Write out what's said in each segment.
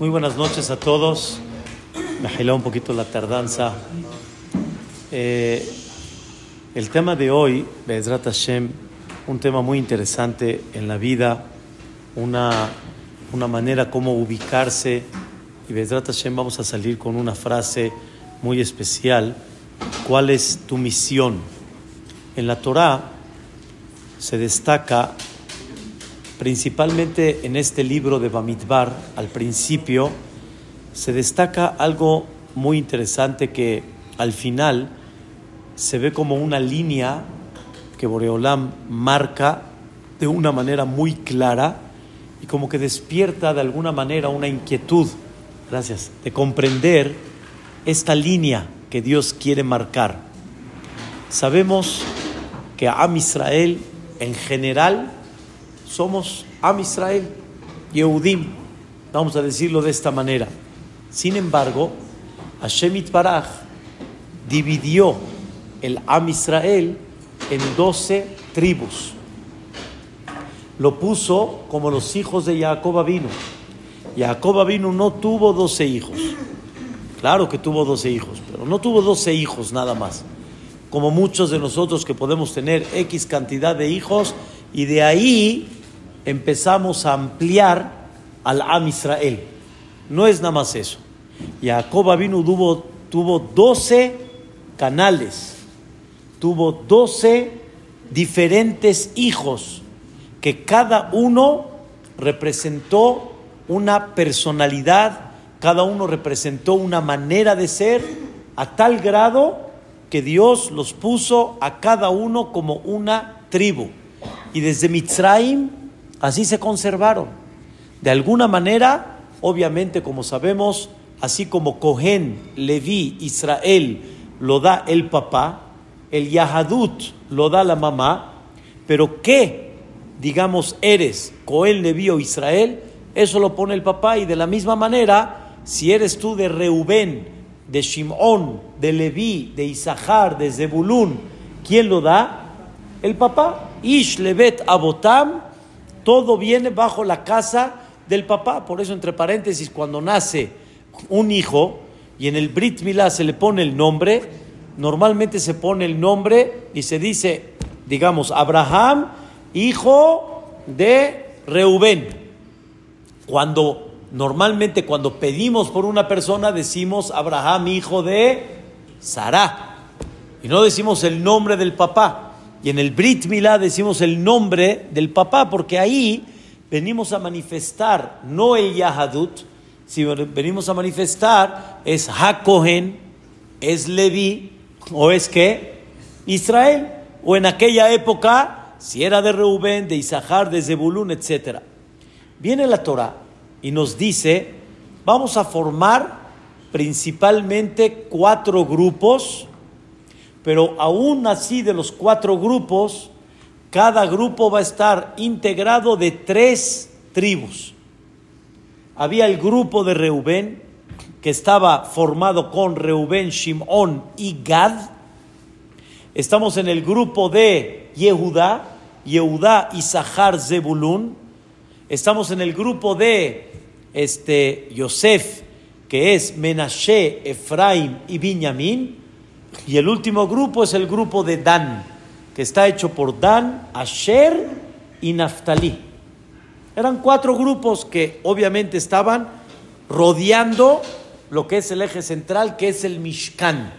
Muy buenas noches a todos. Me agiló un poquito la tardanza. Eh, el tema de hoy, Bezrat Hashem, un tema muy interesante en la vida, una, una manera como ubicarse. Y Bezrat Hashem vamos a salir con una frase muy especial. ¿Cuál es tu misión? En la Torah se destaca principalmente en este libro de Bamidbar, al principio, se destaca algo muy interesante que al final se ve como una línea que Boreolam marca de una manera muy clara y como que despierta de alguna manera una inquietud, gracias, de comprender esta línea que Dios quiere marcar. Sabemos que Am Israel en general somos Am Israel, Yehudim, vamos a decirlo de esta manera. Sin embargo, Hashem Itbaraj dividió el Am Israel en doce tribus. Lo puso como los hijos de Jacob vino. Jacob vino no tuvo doce hijos. Claro que tuvo doce hijos, pero no tuvo doce hijos nada más. Como muchos de nosotros que podemos tener X cantidad de hijos y de ahí empezamos a ampliar al Am Israel. No es nada más eso. Jacob vino tuvo, tuvo 12 canales, tuvo 12 diferentes hijos, que cada uno representó una personalidad, cada uno representó una manera de ser, a tal grado que Dios los puso a cada uno como una tribu. Y desde Mitzrayim Así se conservaron. De alguna manera, obviamente, como sabemos, así como Cohen, Leví, Israel lo da el papá, el Yahadut lo da la mamá, pero ¿qué, digamos, eres Cohen, Leví o Israel? Eso lo pone el papá y de la misma manera, si eres tú de Reubén, de Shimón, de Leví, de Isahar, de Zebulún, ¿quién lo da? El papá. Ish Levet Abotam todo viene bajo la casa del papá. Por eso, entre paréntesis, cuando nace un hijo y en el Brit Milá se le pone el nombre, normalmente se pone el nombre y se dice, digamos, Abraham, hijo de Reubén. Cuando normalmente cuando pedimos por una persona decimos Abraham, hijo de Sarah. Y no decimos el nombre del papá. Y en el Brit Milá decimos el nombre del papá, porque ahí venimos a manifestar, no el Yahadut, sino venimos a manifestar es Hakohen, es Levi, o es que Israel, o en aquella época, si era de Reubén, de Isahar, de Zebulún, etc. Viene la Torah y nos dice, vamos a formar principalmente cuatro grupos pero aún así de los cuatro grupos, cada grupo va a estar integrado de tres tribus. Había el grupo de Reubén, que estaba formado con Reubén, Shimón y Gad. Estamos en el grupo de Yehudá, Yehudá, Isahar, Zebulún. Estamos en el grupo de este, Yosef, que es Menashe, Efraim y Binyamin. Y el último grupo es el grupo de Dan, que está hecho por Dan, Asher y Naftali. Eran cuatro grupos que obviamente estaban rodeando lo que es el eje central, que es el Mishkan.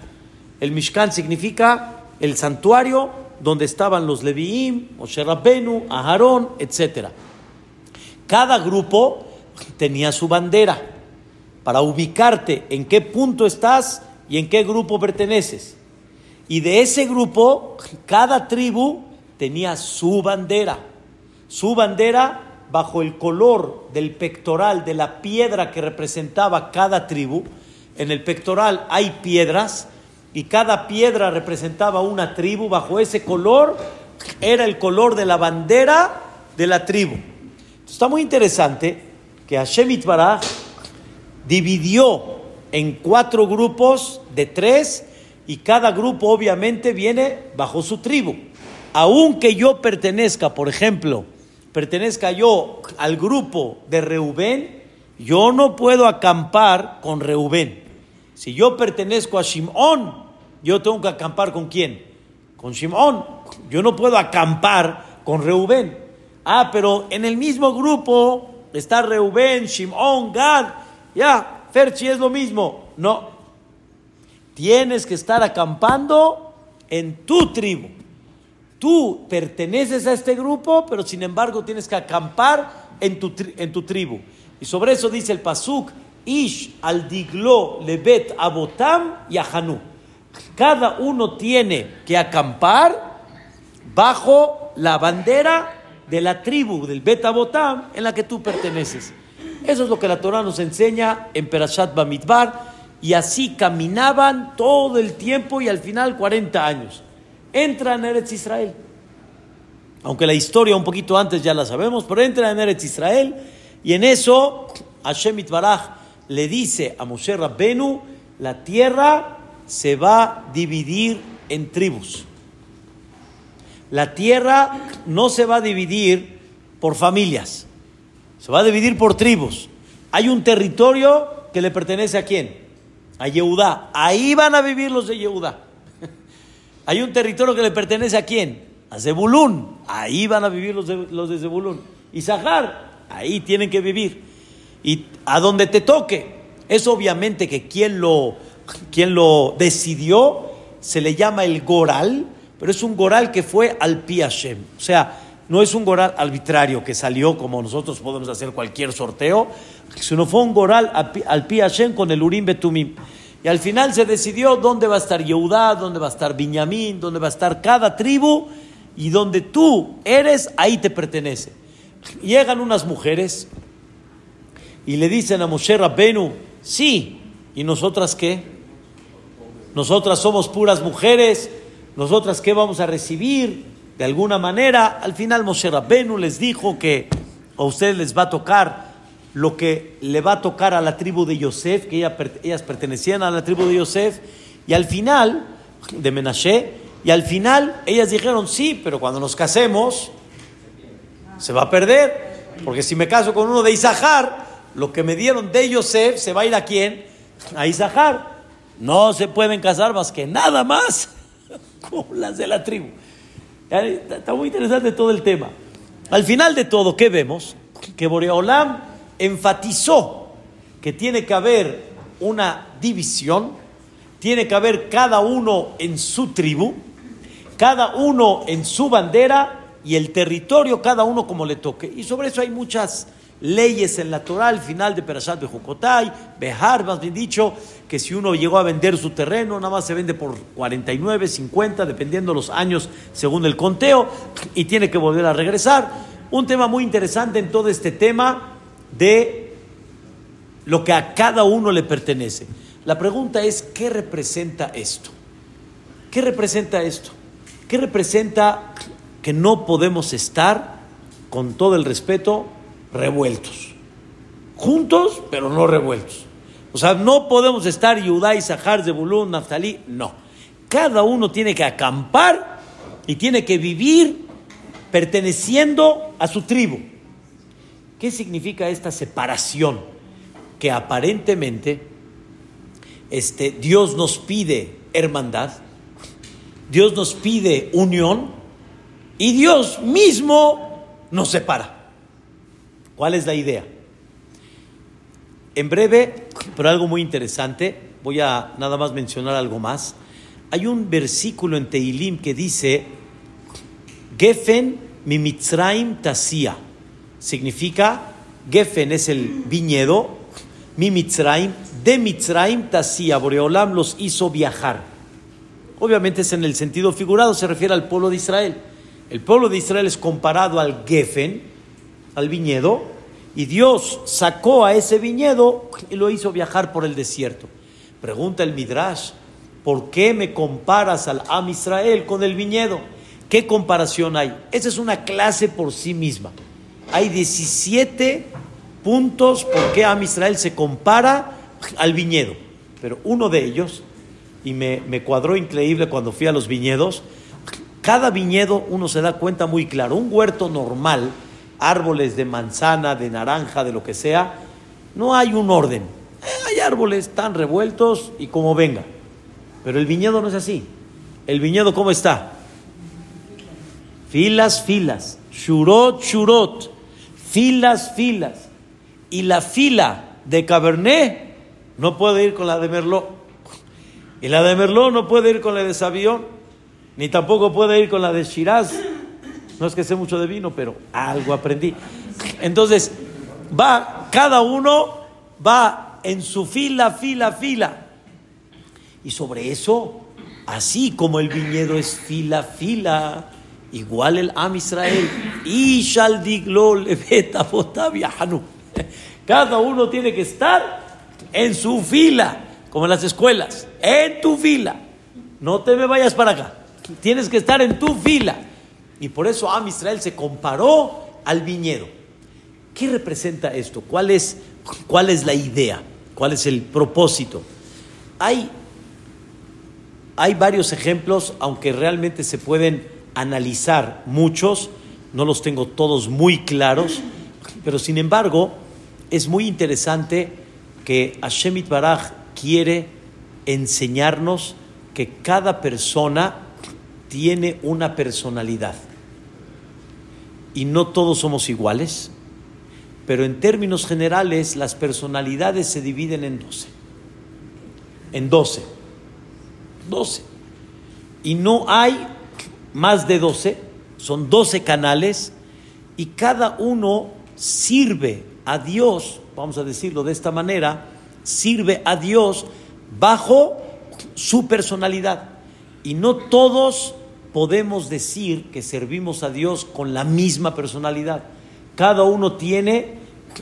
El Mishkan significa el santuario donde estaban los Leviim, Moshe Rabbenu, Aharón, etc. Cada grupo tenía su bandera para ubicarte en qué punto estás y en qué grupo perteneces. Y de ese grupo, cada tribu tenía su bandera. Su bandera bajo el color del pectoral, de la piedra que representaba cada tribu. En el pectoral hay piedras y cada piedra representaba una tribu. Bajo ese color era el color de la bandera de la tribu. Está muy interesante que Hashem Itbaraj dividió en cuatro grupos de tres y cada grupo obviamente viene bajo su tribu. Aunque yo pertenezca, por ejemplo, pertenezca yo al grupo de Reubén, yo no puedo acampar con Reubén. Si yo pertenezco a Shimón, yo tengo que acampar con quién? Con Shimón. Yo no puedo acampar con Reubén. Ah, pero en el mismo grupo está Reubén, Shimón, Gad. Ya, Ferchi es lo mismo. No. Tienes que estar acampando en tu tribu. Tú perteneces a este grupo, pero sin embargo tienes que acampar en tu, en tu tribu. Y sobre eso dice el Pasuk, Ish al diglo lebet abotam y ahanu. Cada uno tiene que acampar bajo la bandera de la tribu del Bet Abotam en la que tú perteneces. Eso es lo que la Torah nos enseña en Perashat Bamidbar y así caminaban todo el tiempo y al final 40 años. Entra en Eretz Israel. Aunque la historia un poquito antes ya la sabemos, pero entra en Eretz Israel y en eso Hashem Itbaraj le dice a Moshe Rabbenu, la tierra se va a dividir en tribus. La tierra no se va a dividir por familias, se va a dividir por tribus. Hay un territorio que le pertenece a quién? A Yehudá. Ahí van a vivir los de Yehudá. Hay un territorio que le pertenece a quién? A Zebulún. Ahí van a vivir los de, los de Zebulún. Y Zahar, ahí tienen que vivir. Y a donde te toque. Es obviamente que quien lo, quien lo decidió se le llama el Goral, pero es un Goral que fue al Pi Hashem. O sea, no es un Goral arbitrario que salió como nosotros podemos hacer cualquier sorteo, sino fue un Goral al Pi Hashem con el Urim Betumim. Y al final se decidió dónde va a estar Yehudá, dónde va a estar Binyamin, dónde va a estar cada tribu, y donde tú eres, ahí te pertenece. Llegan unas mujeres y le dicen a Moshe Rabbenu, sí, ¿y nosotras qué? Nosotras somos puras mujeres, nosotras qué vamos a recibir de alguna manera. Al final Moshe Rabbenu les dijo que a ustedes les va a tocar lo que le va a tocar a la tribu de Yosef, que ellas pertenecían a la tribu de Yosef, y al final, de Menashe, y al final ellas dijeron, sí, pero cuando nos casemos, se va a perder, porque si me caso con uno de Isahar, lo que me dieron de Yosef se va a ir a quién? A Isahar. No se pueden casar más que nada más con las de la tribu. Está muy interesante todo el tema. Al final de todo, ¿qué vemos? Que Boreolam enfatizó que tiene que haber una división, tiene que haber cada uno en su tribu, cada uno en su bandera y el territorio, cada uno como le toque. Y sobre eso hay muchas leyes en la Torah, al final de Perashat Bejucotay, Behar, más bien dicho, que si uno llegó a vender su terreno, nada más se vende por 49, 50, dependiendo los años según el conteo, y tiene que volver a regresar. Un tema muy interesante en todo este tema de lo que a cada uno le pertenece. La pregunta es, ¿qué representa esto? ¿Qué representa esto? ¿Qué representa que no podemos estar, con todo el respeto, revueltos? Juntos, pero no revueltos. O sea, no podemos estar Yudá, Sahar, Zebulun, Naftali, no. Cada uno tiene que acampar y tiene que vivir perteneciendo a su tribu. ¿Qué significa esta separación? Que aparentemente este, Dios nos pide hermandad, Dios nos pide unión y Dios mismo nos separa. ¿Cuál es la idea? En breve, pero algo muy interesante, voy a nada más mencionar algo más. Hay un versículo en Teilim que dice, Gefen mi Mitzraim tasia significa, Gefen es el viñedo, mi Mitzraim, de Mitzraim Tasía, Boreolam los hizo viajar. Obviamente es en el sentido figurado, se refiere al pueblo de Israel. El pueblo de Israel es comparado al Gefen, al viñedo, y Dios sacó a ese viñedo y lo hizo viajar por el desierto. Pregunta el Midrash, ¿por qué me comparas al Am Israel con el viñedo? ¿Qué comparación hay? Esa es una clase por sí misma hay 17 puntos por qué Am Israel se compara al viñedo. Pero uno de ellos, y me, me cuadró increíble cuando fui a los viñedos, cada viñedo uno se da cuenta muy claro. Un huerto normal, árboles de manzana, de naranja, de lo que sea, No hay un orden. Eh, hay árboles tan revueltos y como venga. Pero el viñedo no es así. El viñedo, ¿cómo está? Filas, filas. Shurot, shurot. Filas, filas. Y la fila de Cabernet no puede ir con la de Merlot. Y la de Merlot no puede ir con la de Savión. Ni tampoco puede ir con la de Shiraz. No es que sé mucho de vino, pero algo aprendí. Entonces, va, cada uno va en su fila, fila, fila. Y sobre eso, así como el viñedo es fila, fila, igual el Am Israel, y Cada uno tiene que estar en su fila, como en las escuelas, en tu fila. No te me vayas para acá. Tienes que estar en tu fila. Y por eso Am Israel se comparó al viñedo. ¿Qué representa esto? ¿Cuál es, cuál es la idea? ¿Cuál es el propósito? Hay, hay varios ejemplos, aunque realmente se pueden analizar muchos, no los tengo todos muy claros, pero sin embargo es muy interesante que Hashem Baraj quiere enseñarnos que cada persona tiene una personalidad y no todos somos iguales, pero en términos generales las personalidades se dividen en 12. En 12. 12. Y no hay más de 12, son 12 canales y cada uno sirve a Dios, vamos a decirlo de esta manera, sirve a Dios bajo su personalidad. Y no todos podemos decir que servimos a Dios con la misma personalidad. Cada uno tiene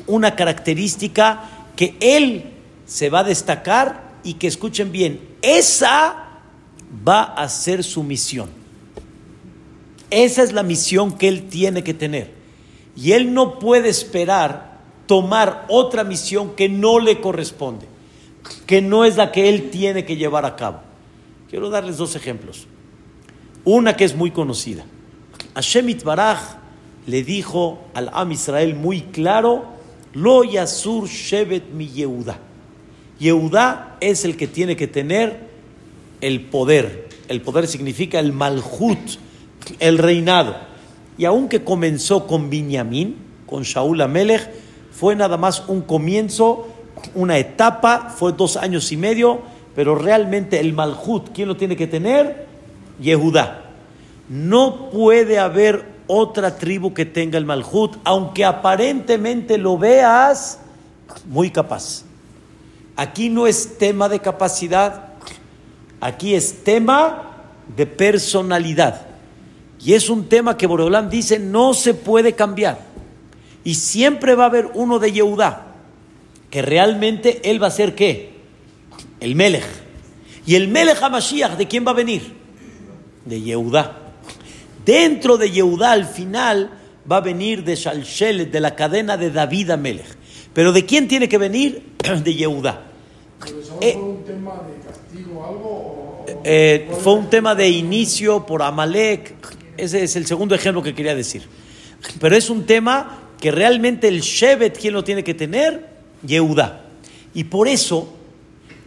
una característica que Él se va a destacar y que escuchen bien, esa va a ser su misión. Esa es la misión que Él tiene que tener. Y Él no puede esperar tomar otra misión que no le corresponde, que no es la que Él tiene que llevar a cabo. Quiero darles dos ejemplos. Una que es muy conocida. Hashem Baraj le dijo al Am Israel muy claro, Lo Yasur Shevet mi Yehuda. Yehuda es el que tiene que tener el poder. El poder significa el malhut, el reinado. Y aunque comenzó con Binyamin, con Shaul Amelech, fue nada más un comienzo, una etapa, fue dos años y medio, pero realmente el malhut, ¿quién lo tiene que tener? Yehudá. No puede haber otra tribu que tenga el Malhut, aunque aparentemente lo veas muy capaz. Aquí no es tema de capacidad, aquí es tema de personalidad. Y es un tema que Boreolán dice no se puede cambiar. Y siempre va a haber uno de Yehudá, que realmente él va a ser qué? El Melech. Y el Melech HaMashiach, ¿de quién va a venir? De Yehudá. Dentro de Yehudá al final va a venir de Shalshelet, de la cadena de David Amelech. Pero ¿de quién tiene que venir? De Yehudá. Eh, ¿Fue un tema de castigo algo? Eh, fue un tema de inicio por Amalek. Ese es el segundo ejemplo que quería decir. Pero es un tema que realmente el Shevet, ¿quién lo tiene que tener? Yehudá. Y por eso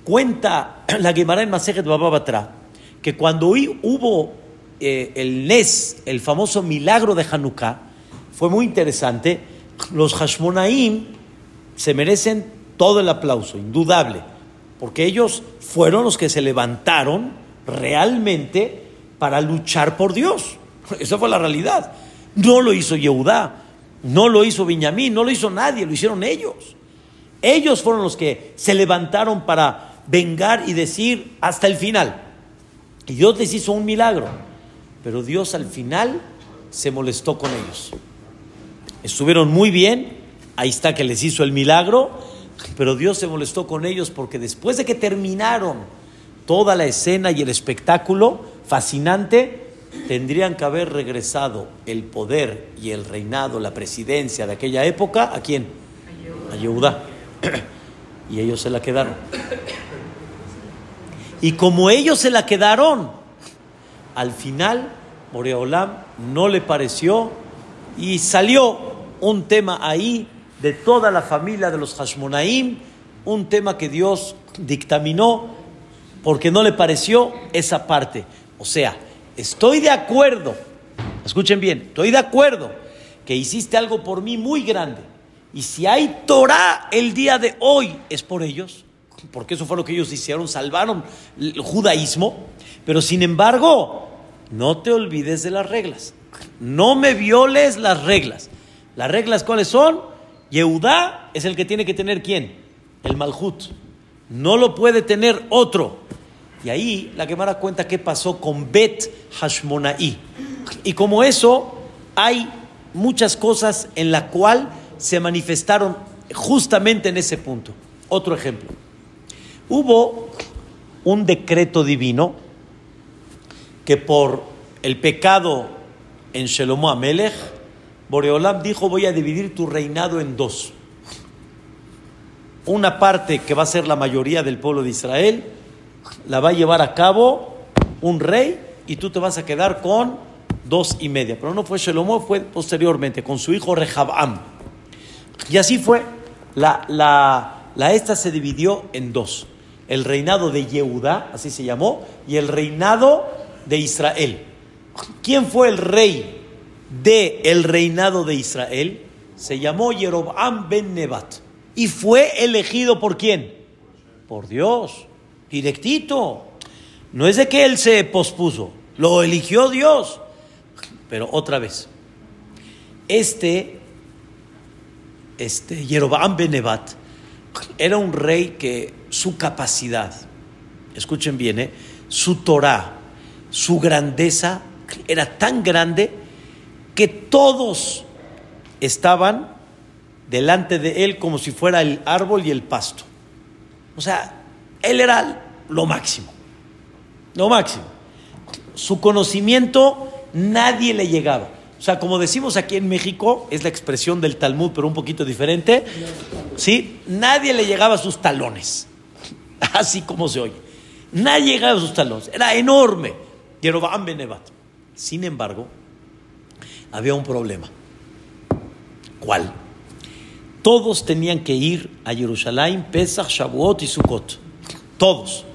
cuenta la Gemara en Masejet Bababatra que cuando hubo eh, el Nes, el famoso milagro de Hanukkah, fue muy interesante. Los Hashmonaim se merecen todo el aplauso, indudable, porque ellos fueron los que se levantaron realmente para luchar por Dios. Esa fue la realidad. No lo hizo Yehudá, no lo hizo Benjamín, no lo hizo nadie, lo hicieron ellos. Ellos fueron los que se levantaron para vengar y decir hasta el final. Y Dios les hizo un milagro, pero Dios al final se molestó con ellos. Estuvieron muy bien, ahí está que les hizo el milagro, pero Dios se molestó con ellos porque después de que terminaron toda la escena y el espectáculo fascinante, tendrían que haber regresado el poder y el reinado, la presidencia de aquella época, ¿a quién? A Yehuda. Y ellos se la quedaron. Y como ellos se la quedaron, al final Moreolam no le pareció y salió un tema ahí de toda la familia de los Hashmonaim, un tema que Dios dictaminó porque no le pareció esa parte. O sea, estoy de acuerdo, escuchen bien, estoy de acuerdo que hiciste algo por mí muy grande. Y si hay Torah el día de hoy, es por ellos, porque eso fue lo que ellos hicieron, salvaron el judaísmo. Pero sin embargo, no te olvides de las reglas. No me violes las reglas. ¿Las reglas cuáles son? Yehudá es el que tiene que tener quién? El Malhut. No lo puede tener otro. Y ahí la Gemara cuenta qué pasó con Bet Hashmonaí. Y como eso, hay muchas cosas en la cual se manifestaron justamente en ese punto. Otro ejemplo. Hubo un decreto divino que por el pecado en Shelomo Amelech, Boreolam dijo voy a dividir tu reinado en dos. Una parte que va a ser la mayoría del pueblo de Israel, la va a llevar a cabo un rey y tú te vas a quedar con dos y media. Pero no fue Shelomo, fue posteriormente con su hijo Rehabam. Y así fue. La, la, esta se dividió en dos. El reinado de Yehudá, así se llamó, y el reinado de Israel. ¿Quién fue el rey de el reinado de Israel? Se llamó Jeroboam ben Nebat. ¿Y fue elegido por quién? Por Dios. Directito. No es de que él se pospuso, lo eligió Dios. Pero otra vez, este, este Jeroboam ben Nebat era un rey que su capacidad, escuchen bien, ¿eh? su Torah, su grandeza era tan grande que todos estaban delante de él como si fuera el árbol y el pasto. O sea, él era lo máximo, lo máximo. Su conocimiento nadie le llegaba. O sea, como decimos aquí en México, es la expresión del Talmud, pero un poquito diferente. ¿Sí? Nadie le llegaba a sus talones. Así como se oye. Nadie llegaba a sus talones. Era enorme. Jeroboam Benevat. Sin embargo, había un problema. ¿Cuál? Todos tenían que ir a Jerusalén, Pesach, Shavuot y Sukkot. Todos.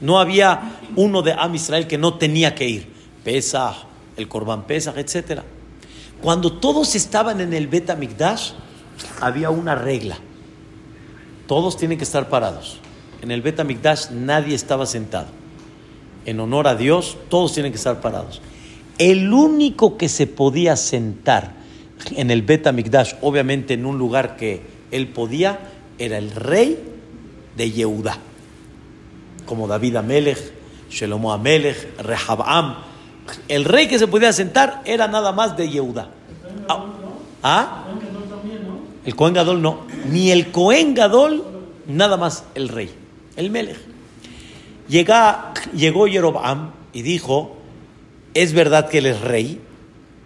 No había uno de Am Israel que no tenía que ir. Pesach, el Corban Pesach, etc. Cuando todos estaban en el Bet Mikdash, había una regla. Todos tienen que estar parados. En el Bet Mikdash nadie estaba sentado en honor a Dios, todos tienen que estar parados. El único que se podía sentar en el Bet Mikdash, obviamente en un lugar que él podía, era el rey de Yehudá, como David Amelech, Shelomo Amelech, Rehabam. El rey que se podía sentar era nada más de Yehudá. ¿Ah? El Cohen Gadol no, ni el Cohen Gadol, nada más el rey, el Melech. Llega, llegó Jeroboam y dijo, es verdad que él es rey,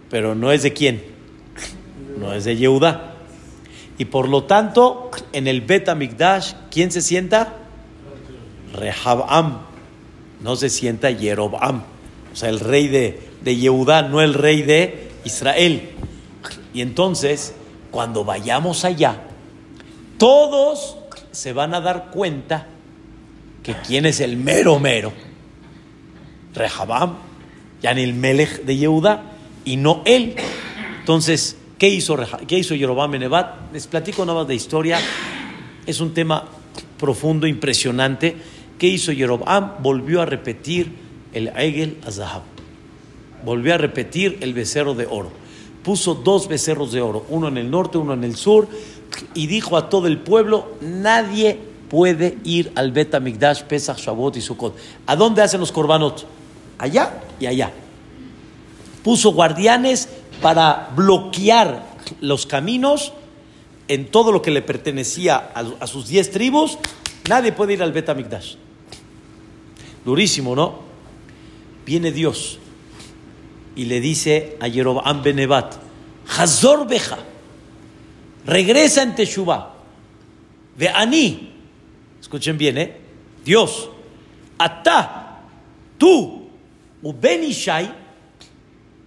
pero no es de quién, no es de Yehuda. Y por lo tanto, en el Bet Amigdash, ¿quién se sienta? Rehabam, no se sienta Jeroboam, o sea, el rey de, de Yehudá, no el rey de Israel. Y entonces, cuando vayamos allá, todos se van a dar cuenta que quién es el mero mero. Rehabam, el Melech de Yehuda, y no él. Entonces, ¿qué hizo, qué hizo Yerobam Nebat? Les platico nada más de historia. Es un tema profundo, impresionante. ¿Qué hizo Yerobam? Volvió a repetir el Egel Azahab. Volvió a repetir el becerro de oro. Puso dos becerros de oro, uno en el norte, uno en el sur, y dijo a todo el pueblo: Nadie puede ir al Bet Amigdash, Pesach, Shavuot y Sukkot. ¿A dónde hacen los korbanot? Allá y allá. Puso guardianes para bloquear los caminos en todo lo que le pertenecía a, sus diez tribus. Nadie puede ir al Bet Amigdash. Durísimo, ¿no? Viene Dios y le dice a Jeroboam Benevat, Hazor Beja, regresa en Teshuvah, ve Ani, Escuchen bien, ¿eh? Dios, Ata, tú, u Ben Ishai,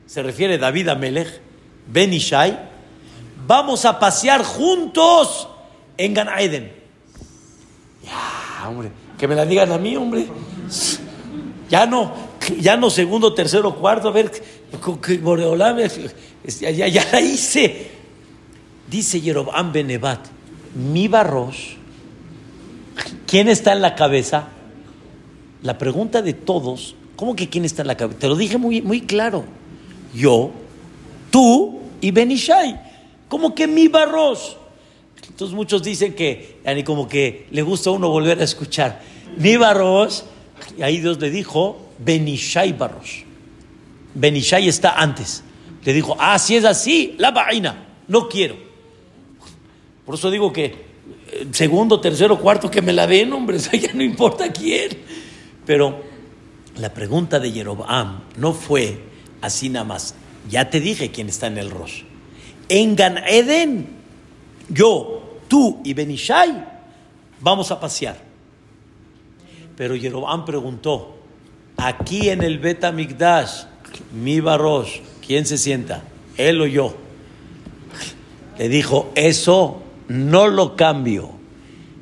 se refiere a David Amelech, Ben Ishai, vamos a pasear juntos en Gan Eden. Ya, hombre, que me la digan a mí, hombre. Ya no, ya no segundo, tercero, cuarto, a ver, ya, ya, ya la hice. Dice Yerobam Benevat, mi barros, ¿quién está en la cabeza? La pregunta de todos, ¿cómo que quién está en la cabeza? Te lo dije muy, muy claro. Yo, tú y Benishai. ¿Cómo que mi barros? Entonces muchos dicen que, como que le gusta a uno volver a escuchar. Mi barros, y ahí Dios le dijo, Benishai barros. Benishai está antes. Le dijo, ah, si es así, la vaina, no quiero. Por eso digo que eh, segundo, tercero, cuarto, que me la den, hombre, ya no importa quién. Pero la pregunta de Jeroboam no fue así nada más. Ya te dije quién está en el Rosh. En Gan Eden, yo, tú y Benishai vamos a pasear. Pero Jeroboam preguntó, aquí en el Bet Migdash, mi Barosh, ¿quién se sienta? Él o yo. Le dijo, eso no lo cambio.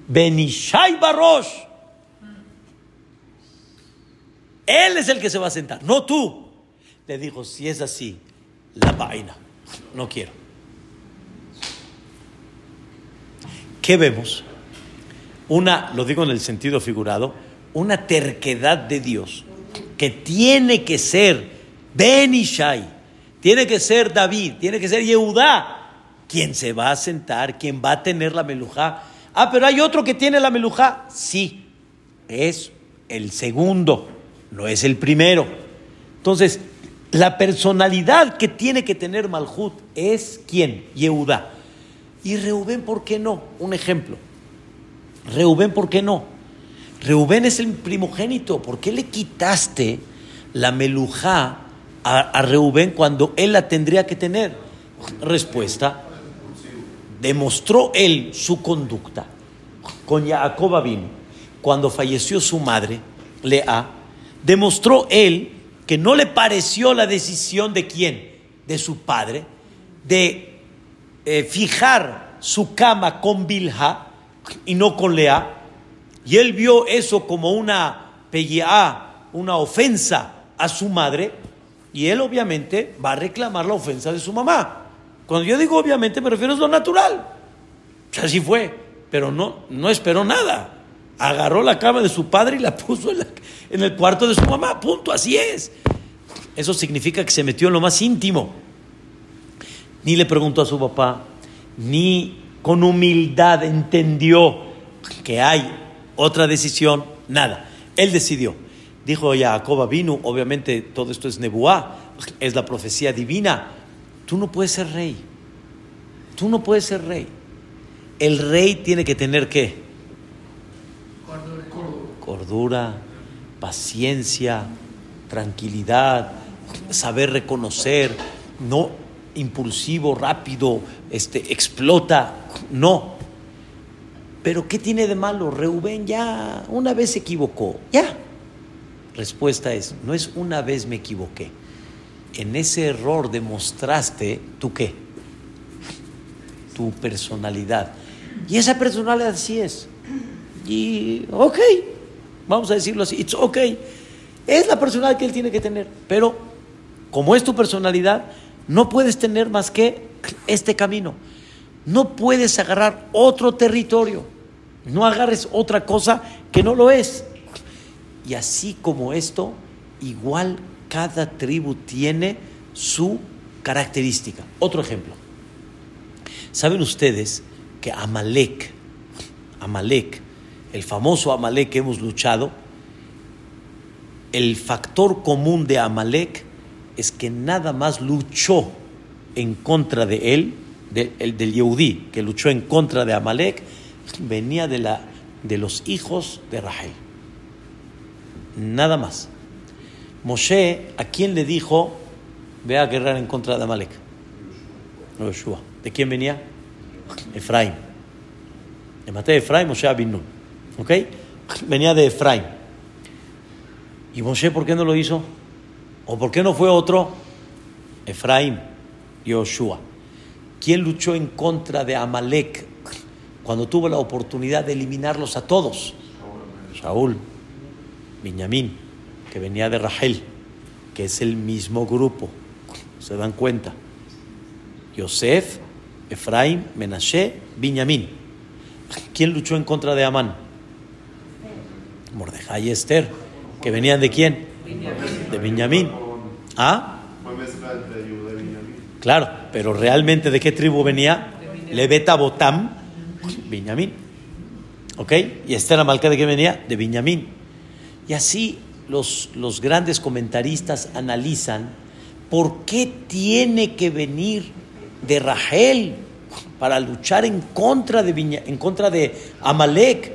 Benishai Barosh. Él es el que se va a sentar, no tú. Le dijo, si es así, la vaina, no quiero. ¿Qué vemos? Una, lo digo en el sentido figurado, una terquedad de Dios que tiene que ser Benishai, tiene que ser David, tiene que ser Yehudá, quien se va a sentar, quien va a tener la melujá. Ah, pero hay otro que tiene la melujá. Sí, es el segundo, no es el primero. Entonces, la personalidad que tiene que tener Malhut es quién? Yehudá. Y Reubén, ¿por qué no? Un ejemplo. Reubén, ¿por qué no? Reubén es el primogénito. ¿Por qué le quitaste la melujá a, Reubén cuando él la tendría que tener? Respuesta, demostró él su conducta con Jacob Abin cuando falleció su madre, Lea, demostró él que no le pareció la decisión de quién, de su padre, de eh, fijar su cama con Bilha y no con Lea, y él vio eso como una pegueá, una ofensa a su madre, y él obviamente va a reclamar la ofensa de su mamá. Cuando yo digo obviamente me refiero a lo natural. Así fue, pero no, no esperó nada. Agarró la cama de su padre y la puso en, en el cuarto de su mamá. Punto, así es. Eso significa que se metió en lo más íntimo. Ni le preguntó a su papá, ni con humildad entendió que hay otra decisión, nada. Él decidió. Dijo Jacob vino, obviamente todo esto es Nebuá, es la profecía divina Tú no puedes ser rey. Tú no puedes ser rey. El rey tiene que tener qué? Cordura, paciencia, tranquilidad, saber reconocer, no impulsivo, rápido, este, explota, no. Pero ¿qué tiene de malo? Reubén ya una vez se equivocó, ya. Respuesta es, no es una vez me equivoqué en ese error demostraste tu qué? Tu personalidad. Y esa personalidad así es. Y ok, vamos a decirlo así, it's ok. Es la personalidad que él tiene que tener. Pero como es tu personalidad, no puedes tener más que este camino. No puedes agarrar otro territorio. No agarres otra cosa que no lo es. Y así como esto, igual cada tribu tiene su característica. Otro ejemplo. ¿Saben ustedes que Amalek, Amalek, el famoso Amalek que hemos luchado, el factor común de Amalek es que nada más luchó en contra de él, del Yehudí, que luchó en contra de Amalek, venía de, la, de los hijos de Rahel. Nada más. Moshe, ¿a quién le dijo, ve a guerrar en contra de Amalek? Yoshua. ¿De quién venía? Efraín. Le maté a Efraín, Moshe a Nun. ¿Ok? Venía de Efraín. ¿Y Moshe por qué no lo hizo? ¿O por qué no fue otro? Efraín, Yoshua. ¿Quién luchó en contra de Amalek cuando tuvo la oportunidad de eliminarlos a todos? Saúl, Benjamín, que venía de Rahel, que es el mismo grupo. ¿Se dan cuenta? Yosef, Efraín, Menashe, Benjamín. ¿Quién luchó en contra de Amán? Mordejai y Esther, que venían de quién? De Benjamín. ¿Ah? Claro, pero realmente de qué tribu venía? Leveta Botam, Benjamín. ¿Ok? Y Esther Amalcá de qué venía? De Benjamín. Y así los, los grandes comentaristas analizan por qué tiene que venir de Rahel para luchar en contra de, en contra de Amalek.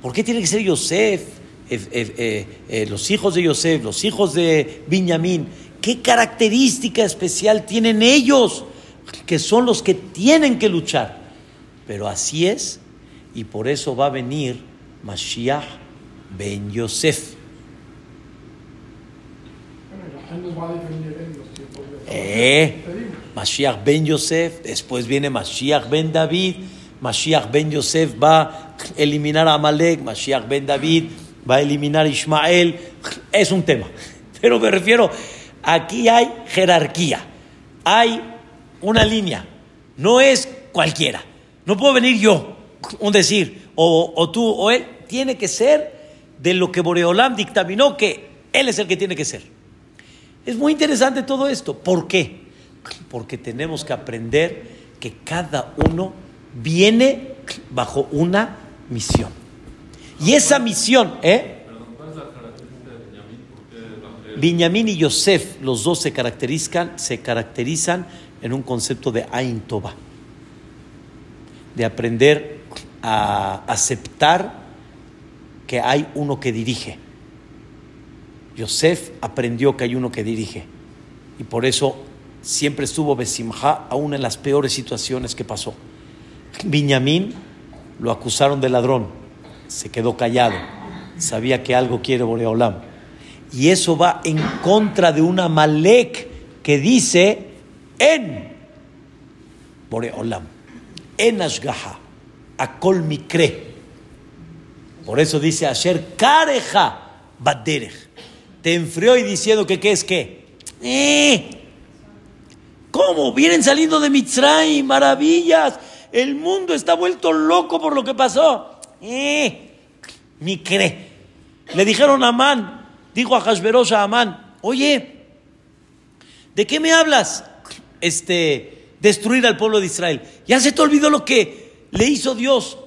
¿Por qué tiene que ser Yosef, eh, eh, eh, los hijos de Yosef, los hijos de Benjamín? ¿Qué característica especial tienen ellos? Que son los que tienen que luchar. Pero así es, y por eso va a venir Mashiach ben Yosef. Eh, Mashiach ben Yosef, después viene Mashiach ben David, Mashiach ben Yosef va a eliminar a Amalek, Mashiach ben David va a eliminar a Ismael, es un tema, pero me refiero, aquí hay jerarquía, hay una línea, no es cualquiera, no puedo venir yo, un decir, o, tú o él, tiene que ser de lo que Boreolam dictaminó que él es el que tiene que ser. Es muy interesante todo esto. ¿Por qué? Porque tenemos que aprender que cada uno viene bajo una misión. Y esa misión, ¿eh? Benjamín y Yosef, los dos se caracterizan, se caracterizan en un concepto de Ain Toba, de aprender a aceptar que hay uno que dirige. Yosef aprendió que hay uno que dirige y por eso siempre estuvo Besimha aún en las peores situaciones que pasó. Benjamín lo acusaron de ladrón, se quedó callado, sabía que algo quiere Boreolam. Y eso va en contra de una Malek que dice en Boreolam, en Ashgaha, Akol Mikre. Por eso dice Asher Kareja te enfrió y diciendo que qué es qué. ¿Eh? ¿Cómo? Vienen saliendo de Mitzray, maravillas. El mundo está vuelto loco por lo que pasó. ¿Eh? Le dijeron a Amán, dijo a Hashverosh a Amán, oye, ¿de qué me hablas? Este, destruir al pueblo de Israel. ¿Ya se te olvidó lo que le hizo Dios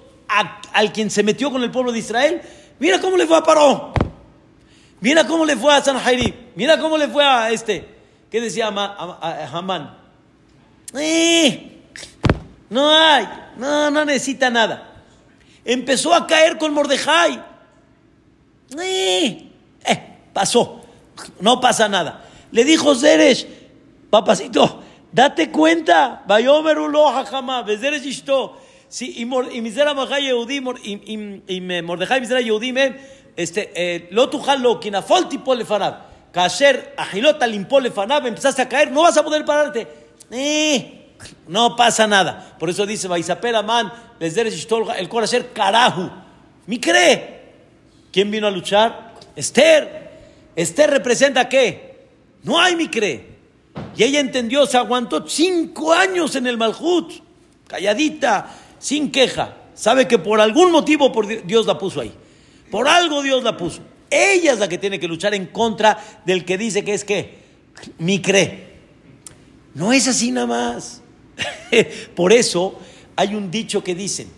al quien se metió con el pueblo de Israel? Mira cómo le fue a Paró. Mira cómo le fue a Sanjairi. Mira cómo le fue a este. ¿Qué decía Hamán? Eh, no hay. No, no necesita nada. Empezó a caer con Mordejai. Eh, eh, pasó. No pasa nada. Le dijo Zeresh, papacito, date cuenta. Si y Mordejai Yehudim, este, eh, lo tujalo, kinafol tipo lefanab. Kasher, agilota limpó lefanab, empezaste a caer, no vas a poder pararte. Eh, no pasa nada. Por eso dice, Baisapera man, les el corazón carajo. Mi cree. ¿Quién vino a luchar? Esther. Esther representa qué? No hay mi cree. Y ella entendió, se aguantó cinco años en el Malhut, calladita, sin queja. Sabe que por algún motivo Dios la puso ahí. Por algo Dios la puso. Ella es la que tiene que luchar en contra del que dice que es que mi cree. No es así nada más. Por eso hay un dicho que dicen,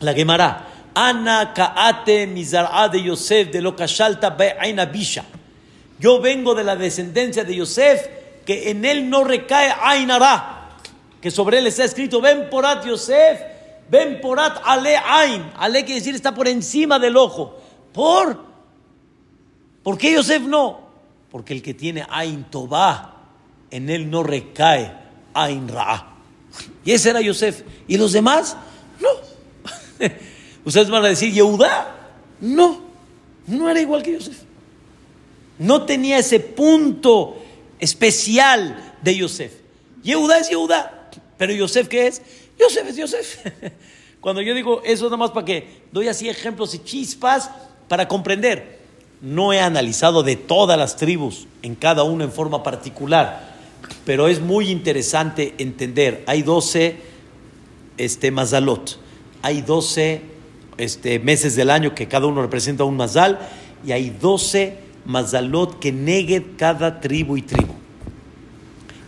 la Gemara, Ana kaate mizar'a de Yosef de lo kashalta aina bisha. Yo vengo de la descendencia de Yosef, que en él no recae Ainara, que sobre él está escrito, ven porat Yosef, Ben porat ale ain. Ale quiere decir está por encima del ojo. ¿Por? ¿Por qué Yosef no? Porque el que tiene ain toba, en él no recae ain ra. Y ese era Yosef. ¿Y los demás? No. Ustedes van a decir, Yehuda. No. No era igual que Yosef. No tenía ese punto especial de Yosef. Yehuda es Yehuda Pero Yosef, ¿qué es? Yosef es Yosef. Cuando yo digo eso, nada más para que doy así ejemplos y chispas para comprender. No he analizado de todas las tribus, en cada uno en forma particular, pero es muy interesante entender. Hay 12 este, mazalot, hay 12 este, meses del año que cada uno representa un mazal, y hay 12 mazalot que negue cada tribu y tribu.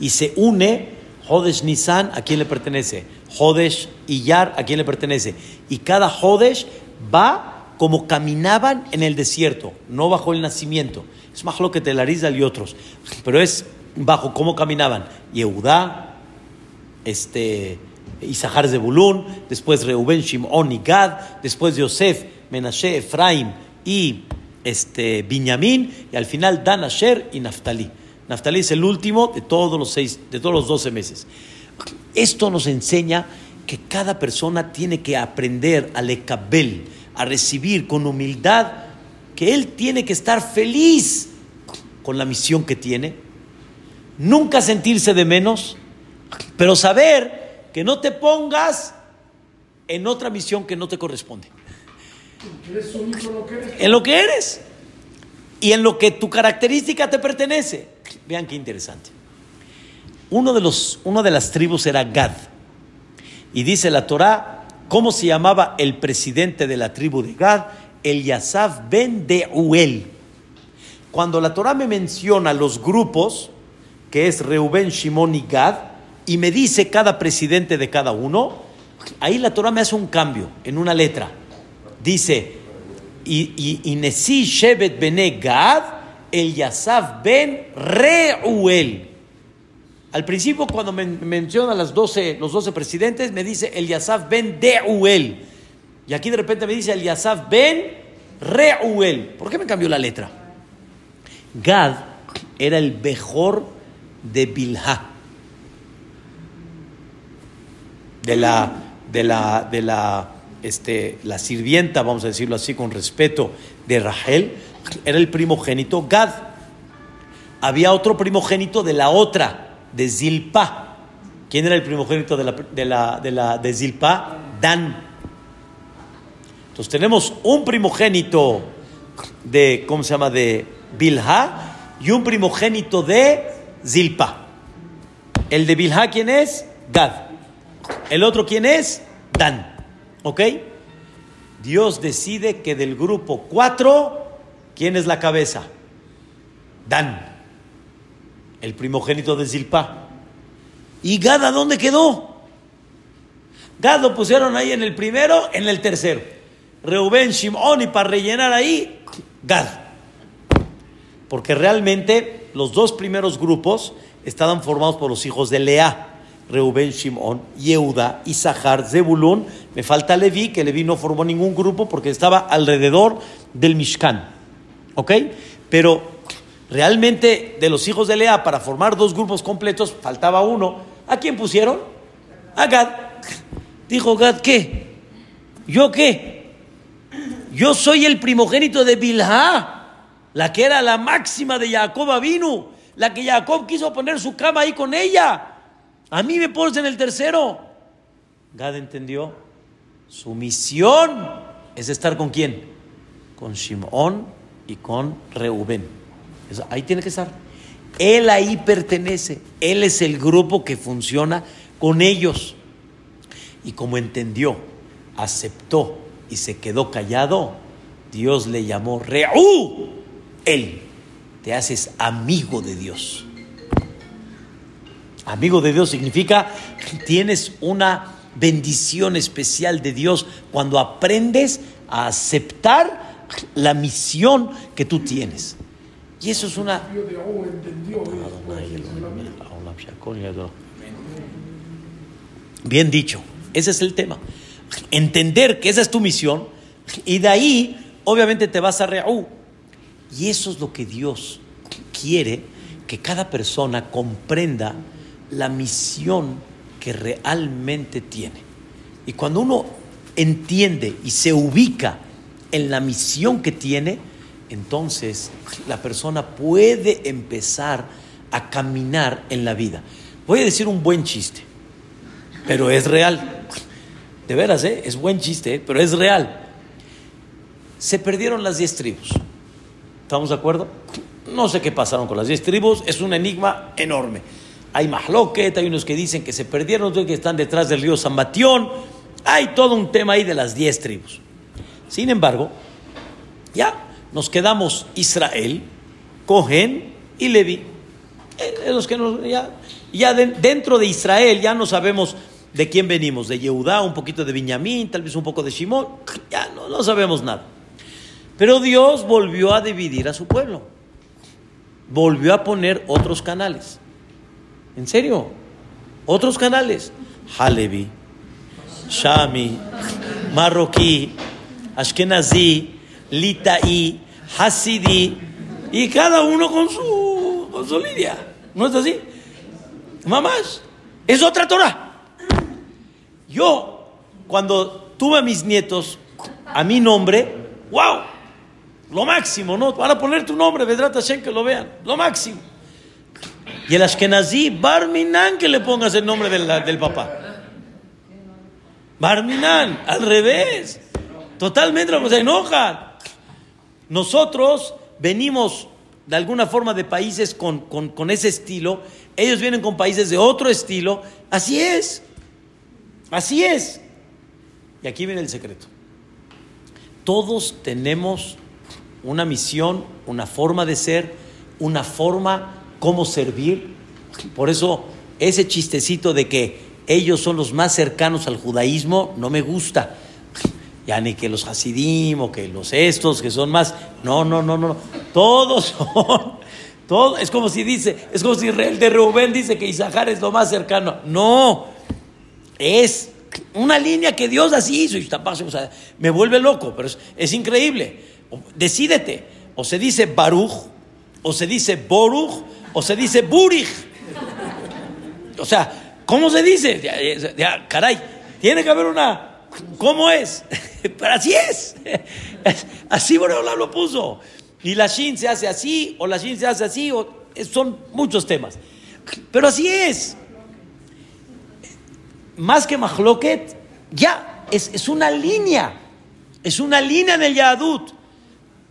Y se une Hodesh Nisan, ¿a quién le pertenece? Hodesh Iyar, ¿a quién le pertenece? Y cada Hodesh va como caminaban en el desierto, no bajo el nacimiento. Es más lo que Telarizal y otros, pero es bajo cómo caminaban. Yehudá, este, Isahar Zebulun, después Reuben, Shimon y Gad, después Yosef, Menashe, Efraim y este, Binyamin, y al final Dan Asher y Naftali. Naftali es el último de todos los seis, de todos los doce meses. Esto nos enseña que cada persona tiene que aprender a lecabel, a recibir con humildad, que él tiene que estar feliz con la misión que tiene, nunca sentirse de menos, pero saber que no te pongas en otra misión que no te corresponde. En lo que eres y en lo que tu característica te pertenece. Vean qué interesante. Uno de, los, uno de las tribus era Gad. Y dice la Torah, ¿cómo se llamaba el presidente de la tribu de Gad? El ben Deuel. Cuando la Torah me menciona los grupos, que es Reuben, Shimon y Gad, y me dice cada presidente de cada uno, ahí la Torah me hace un cambio en una letra. Dice, y, y, Nesi Shevet Bene Gad, el Yasaf ben Reuel. Al principio, cuando me menciona las 12, los 12 presidentes, me dice el Yasaf ben Deuel. Y aquí de repente me dice el Yasaf ben Reuel. ¿Por qué me cambió la letra? Gad era el mejor de Bilha. De la, de la, de la, este, la sirvienta, vamos a decirlo así con respeto, de Rahel, era el primogénito Gad. Había otro primogénito de la otra, de Zilpa. ¿Quién era el primogénito de la, de la, de la de Zilpa? Dan. Entonces tenemos un primogénito de, ¿cómo se llama? De Bilha y un primogénito de Zilpa. El de Bilha, ¿quién es? Gad. El otro, ¿quién es? Dan. ¿Ok? Dios decide que del grupo 4, ¿quién es la cabeza? Dan, el primogénito de Zilpa. ¿Y Gad a dónde quedó? Gad lo pusieron ahí en el primero, en el tercero. Reuben, Shimon, y para rellenar ahí, Gad. Porque realmente los dos primeros grupos estaban formados por los hijos de Lea. Reuben, Shimon, Yehuda, Isahar, Zebulun. Me falta Levi, que Levi no formó ningún grupo porque estaba alrededor del Mishkan. ¿Ok? Pero realmente de los hijos de Lea, para formar dos grupos completos, faltaba uno. ¿A quién pusieron? A Gad. Dijo Gad, ¿qué? ¿Yo qué? Yo soy el primogénito de Bilha, la que era la máxima de Jacob Avinu, la que Jacob quiso poner su cama ahí con ella. A mí me pones en el tercero. Gad entendió. Su misión es estar con quién? Con Shimón y con Reuben. ahí tiene que estar. Él ahí pertenece. Él es el grupo que funciona con ellos. Y como entendió, aceptó y se quedó callado, Dios le llamó Reú. Él. Te haces amigo de Dios. Amigo de Dios significa que tienes una bendición especial de Dios cuando aprendes a aceptar la misión que tú tienes. Y eso es una... Bien dicho, ese es el tema. Entender que esa es tu misión y de ahí obviamente te vas a Reú. Y eso es lo que Dios quiere que cada persona comprenda la misión que realmente tiene. Y cuando uno entiende y se ubica en la misión que tiene, entonces la persona puede empezar a caminar en la vida. Voy a decir un buen chiste. pero es real. De veras, ¿eh? es buen chiste, ¿eh? pero es real. Se perdieron las diez tribus. ¿Estamos de acuerdo? No sé qué pasaron con las diez tribus, es un enigma enorme. Hay mahloket, hay unos que dicen que se perdieron, otros que están detrás del río San. Hay todo un tema ahí de las diez tribus. Sin embargo, ya nos quedamos Israel, Cohen y Levi. Eh, los que ya ya dentro de Israel ya no sabemos de quién venimos, de Yehudá, un poquito de Benjamín, tal vez un poco de Shimón, ya no, no sabemos nada. Pero Dios volvió a dividir a su pueblo, volvió a poner otros canales. ¿En serio? Otros canales. Halevi, Shami, Marroquí, Ashkenazi, Litaí, Hasidi, y cada uno con su, con su. ¿No es así? Mamás, es otra Torah. Yo, cuando tuve a mis nietos a mi nombre, wow, lo máximo, ¿no? Van a poner tu nombre, Vedrat Hashem, que lo vean, lo máximo. Y el Ashkenazi, Barminan, que le pongas el nombre del, del papá. Barminan, al revés. Totalmente lo se enojan. Nosotros venimos de alguna forma de países con, con, ese estilo, ellos vienen con países de otro estilo, así es, así es. Y aquí viene el secreto. Todos tenemos una misión, una forma de ser, una forma como servir. Por eso ese chistecito de que ellos son los más cercanos al judaísmo no me gusta ya ni que los Hasidim o que los estos que son más. No, no, no, no. Todos son. Todo, es como si dice, es como si el de Rubén dice que Isahar es lo más cercano. No, es una línea que Dios así hizo. Y me vuelve loco, pero es, increíble. Decídete, o se dice Baruch, o se dice Boruch, o se dice Burich. O sea, ¿cómo se dice? ya, caray, tiene que haber una ¿Cómo es? Pero así es. Así Boreola lo puso. Y la Shin se hace así, o la Shin se hace así, o, son muchos temas. Pero así es. Más que Mahloket, ya, es, una línea. Es una línea en el Yadut.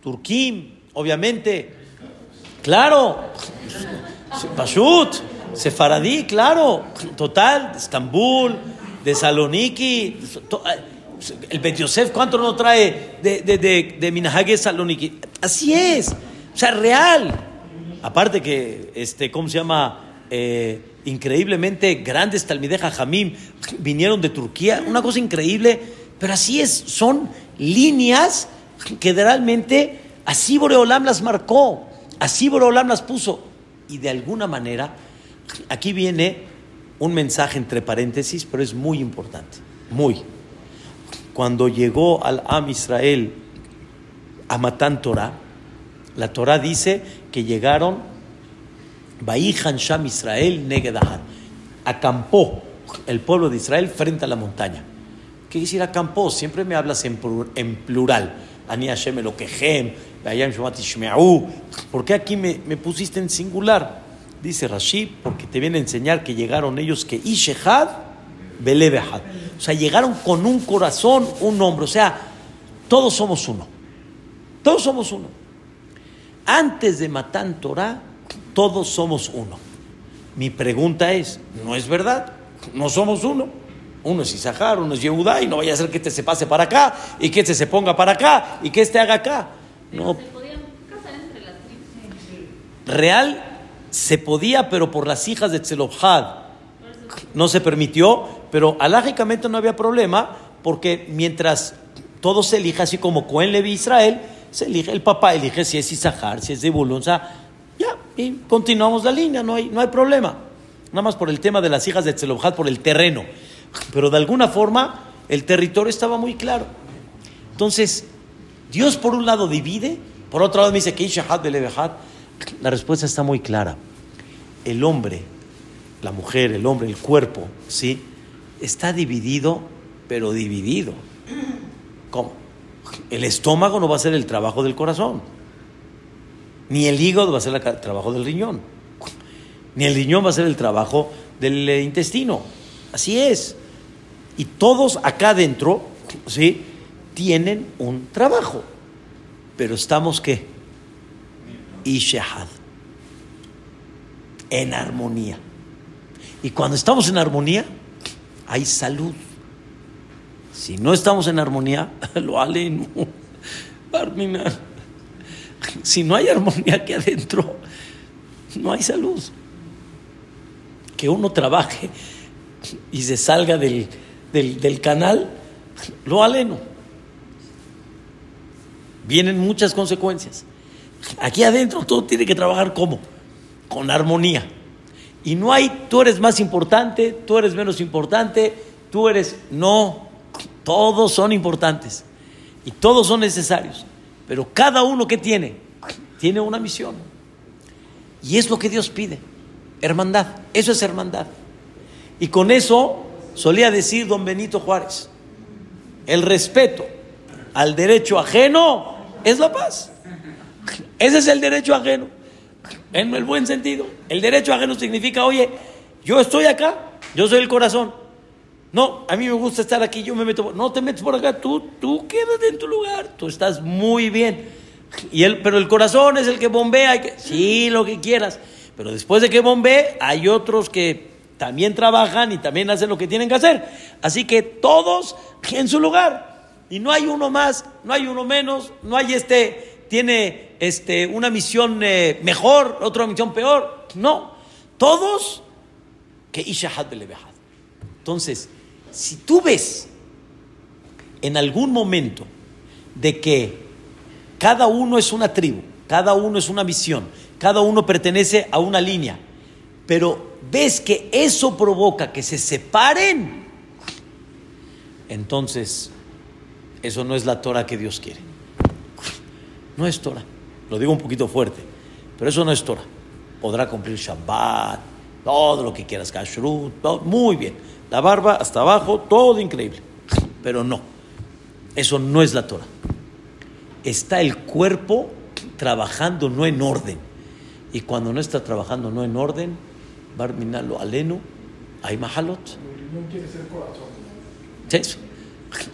Turquim, obviamente. Claro. Pashut, Sefaradí, claro. Total, Estambul de Saloniki. El Bet Yosef, ¿cuánto nos trae de, de, de, de Saloniki? Así es. O sea, real. Aparte que, este, ¿cómo se llama? Eh, increíblemente grandes Talmideja Jamim vinieron de Turquía. Una cosa increíble. Pero así es. Son líneas que realmente así Boreolam las marcó. Así Boreolam las puso. Y de alguna manera, aquí viene un mensaje entre paréntesis, pero es muy importante, muy. Cuando llegó al Am Israel a Matán Torah, la Torah dice que llegaron Baihan Sham Israel Negedahar, acampó el pueblo de Israel frente a la montaña. ¿Qué quiere decir acampó? Siempre me hablas en, plural. Ani Hashem Elokehem, ¿Por qué aquí me, me pusiste en singular? Dice Rashi, porque te viene a enseñar que llegaron ellos que Ishehad, Belebehad. O sea, llegaron con un corazón, un hombro. O sea, todos somos uno. Todos somos uno. Antes de Matán Torah, todos somos uno. Mi pregunta es, ¿no es verdad? No somos uno. Uno es Isahar, uno es Yehudá, y no vaya a ser que este se pase para acá, y que este se ponga para acá, y que este haga acá. No. Real se podía, pero por las hijas de Tzelobhad no se permitió, pero alágicamente no había problema, porque mientras todo se elija, así como Cohen Levi Israel, se elige, el papá elige si es Isahar, si es Zebulun, o sea, ya, y continuamos la línea, no hay, no hay problema. Nada más por el tema de las hijas de Tzelobhad, por el terreno. Pero de alguna forma, el territorio estaba muy claro. Entonces, Dios por un lado divide, por otro lado me dice que la respuesta está muy clara. El hombre, la mujer, el hombre, el cuerpo, ¿sí? Está dividido, pero dividido. ¿Cómo? El estómago no va a ser el trabajo del corazón. Ni el hígado va a ser el trabajo del riñón. Ni el riñón va a ser el trabajo del intestino. Así es. Y todos acá adentro, ¿sí? Tienen un trabajo. Pero estamos qué? Ishehad. En armonía. Y cuando estamos en armonía, hay salud. Si no estamos en armonía, lo alen. Si no hay armonía aquí adentro, no hay salud. Que uno trabaje y se salga del, del, canal, lo aleno. Vienen muchas consecuencias. Aquí adentro todo tiene que trabajar como, con armonía. Y no hay, tú eres más importante, tú eres menos importante, tú eres, no, todos son importantes y todos son necesarios. Pero cada uno que tiene, tiene una misión. Y es lo que Dios pide, hermandad, eso es hermandad. Y con eso solía decir don Benito Juárez, el respeto al derecho ajeno es la paz. Ese es el derecho ajeno, en el buen sentido. El derecho ajeno significa, oye, yo estoy acá, yo soy el corazón. No, a mí me gusta estar aquí, yo me meto. No te metes por acá, tú, tú quédate en tu lugar, tú estás muy bien. Y el, pero el corazón es el que bombea, que, sí, lo que quieras. Pero después de que bombee, hay otros que también trabajan y también hacen lo que tienen que hacer. Así que todos en su lugar. Y no hay uno más, no hay uno menos, no hay este, tiene este, una misión eh, mejor, otra misión peor. No, todos que Ishahad Entonces, si tú ves en algún momento de que cada uno es una tribu, cada uno es una misión, cada uno pertenece a una línea, pero ves que eso provoca que se separen, entonces eso no es la Torah que Dios quiere. No es Torah. Lo digo un poquito fuerte, pero eso no es Torah. Podrá cumplir Shabbat, todo lo que quieras, Kashrut, muy bien. La barba hasta abajo, todo increíble. Pero no, eso no es la Torah. Está el cuerpo trabajando no en orden. Y cuando no está trabajando no en orden, Barminalo aleno, hay mahalot.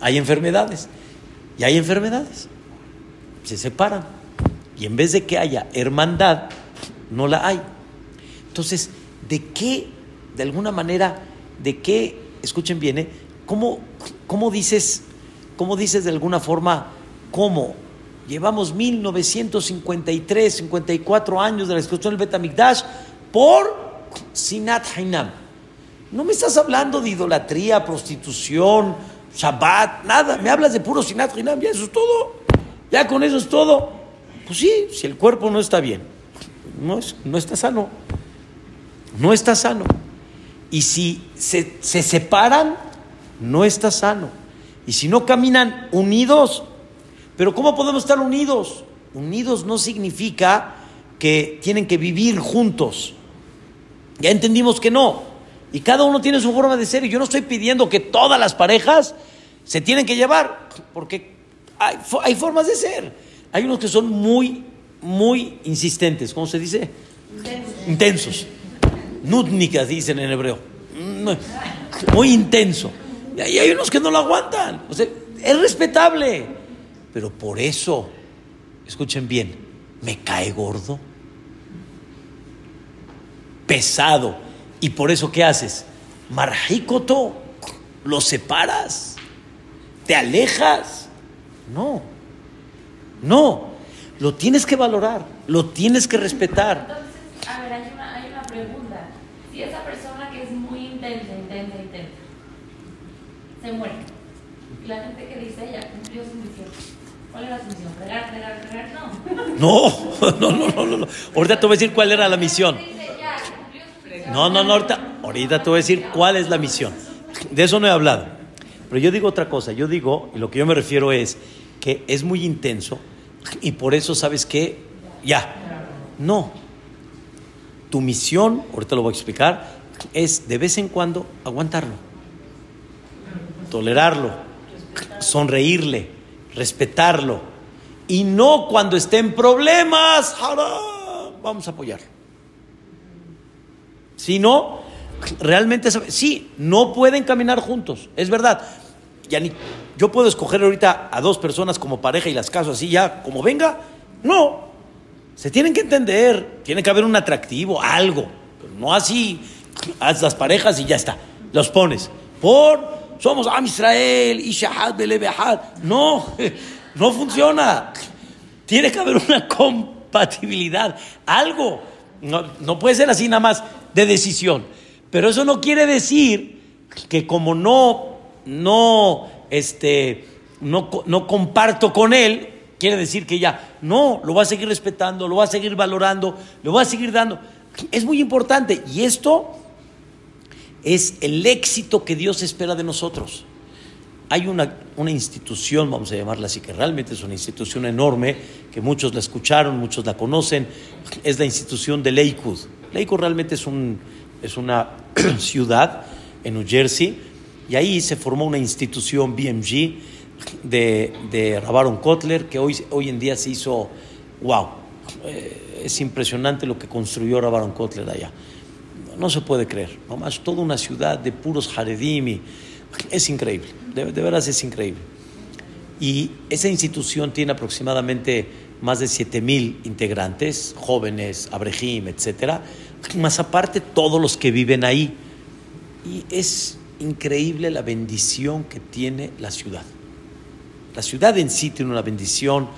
Hay enfermedades. Y hay enfermedades. Se separan. Y en vez de que haya hermandad, no la hay. Entonces, ¿de qué, de alguna manera, de qué, escuchen bien, ¿eh? ¿Cómo, cómo dices, cómo dices de alguna forma, cómo? Llevamos 1953, 54 años de la destrucción del Betamigdash por Sinat Hainam. No me estás hablando de idolatría, prostitución, Shabbat, nada. Me hablas de puro Sinat Hainam, ya eso es todo. Ya con eso es todo. Pues sí, si el cuerpo no está bien, no, es, no está sano. No está sano. Y si se, se separan, no está sano. Y si no caminan unidos, pero ¿cómo podemos estar unidos? Unidos no significa que tienen que vivir juntos. Ya entendimos que no. Y cada uno tiene su forma de ser. Y yo no estoy pidiendo que todas las parejas se tienen que llevar, porque hay, formas de ser. Hay unos que son muy, muy insistentes. ¿Cómo se dice? Intensos. Intensos. dicen en hebreo. Muy intenso. Y hay unos que no lo aguantan. O sea, es respetable. Pero por eso, escuchen bien, me cae gordo pesado. Y por eso, ¿qué haces? Marjícoto, lo separas, te alejas. No, no, lo tienes que valorar, lo tienes que respetar. Entonces, a ver, hay una, hay una pregunta. Si esa persona que es muy intensa, intensa, intensa, se muere, y la gente que dice, ella cumplió su misión, ¿cuál era su misión? ¿Regar, regar, regar? No. No, no, no, no, no. Ahorita te voy a decir cuál era la misión. No, no, no, ahorita, ahorita te voy a decir cuál es la misión. De eso no he hablado. Pero yo digo otra cosa. Yo digo, y lo que yo me refiero es que es muy intenso y por eso, ¿sabes qué? Ya. No. Tu misión, ahorita lo voy a explicar, es de vez en cuando aguantarlo, tolerarlo, sonreírle, respetarlo. Y no cuando esté en problemas, vamos a apoyarlo sino realmente sabe. Sí, no pueden caminar juntos, es verdad. Ya ni, yo puedo escoger ahorita a dos personas como pareja y las caso así ya, como venga. No, se tienen que entender, tiene que haber un atractivo, algo. No así, haz las parejas y ya está. Los pones. Por, somos Am Israel, Ishahad, Belebehad. No, no funciona. Tiene que haber una compatibilidad, algo. No, no puede ser así nada más de decisión. Pero eso no quiere decir que como no, no, este, no, no comparto con él, quiere decir que ya, no, lo va a seguir respetando, lo va a seguir valorando, lo va a seguir dando. Es muy importante. Y esto es el éxito que Dios espera de nosotros. Hay una, una institución, vamos a llamarla así, que realmente es una institución enorme, que muchos la escucharon, muchos la conocen, es la institución de Lakewood. Lakewood realmente es, un, es una ciudad en New Jersey, y ahí se formó una institución BMG de, de Rabaron Kotler, que hoy, hoy en día se hizo, wow, eh, es impresionante lo que construyó Rabaron Kotler allá. No se puede creer, nomás toda una ciudad de puros Haredim y es increíble, de, de veras es increíble. Y esa institución tiene aproximadamente más de 7 mil integrantes, jóvenes, abrejim, etcétera, más aparte todos los que viven ahí. Y es increíble la bendición que tiene la ciudad. La ciudad en sí tiene una bendición,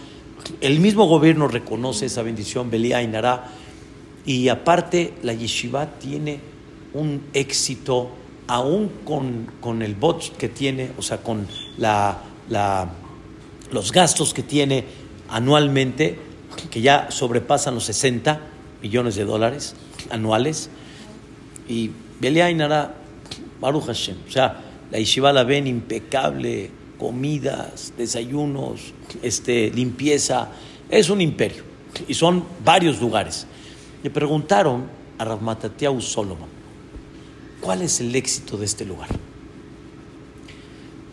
el mismo gobierno reconoce esa bendición, Belía y Nará, y aparte la yeshiva tiene un éxito aún con, con el bot que tiene, o sea, con la, la, los gastos que tiene anualmente, que ya sobrepasan los 60 millones de dólares anuales. Y Nará, Baruch Hashem, o sea, la yeshiva la ven impecable, comidas, desayunos, este, limpieza, es un imperio. Y son varios lugares. Le preguntaron a Ramatatiau Solomon, ¿cuál es el éxito de este lugar?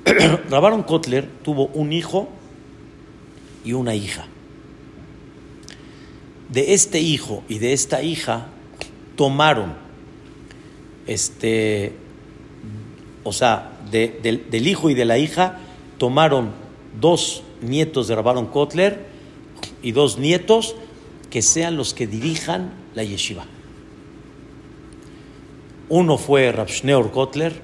Rabaron Kotler tuvo un hijo y una hija. De este hijo y de esta hija tomaron, este, o sea, de- del, del hijo y de la hija tomaron dos nietos de Rabaron Kotler y dos nietos que sean los que dirijan la yeshiva. Uno fue Rabshneor Kotler,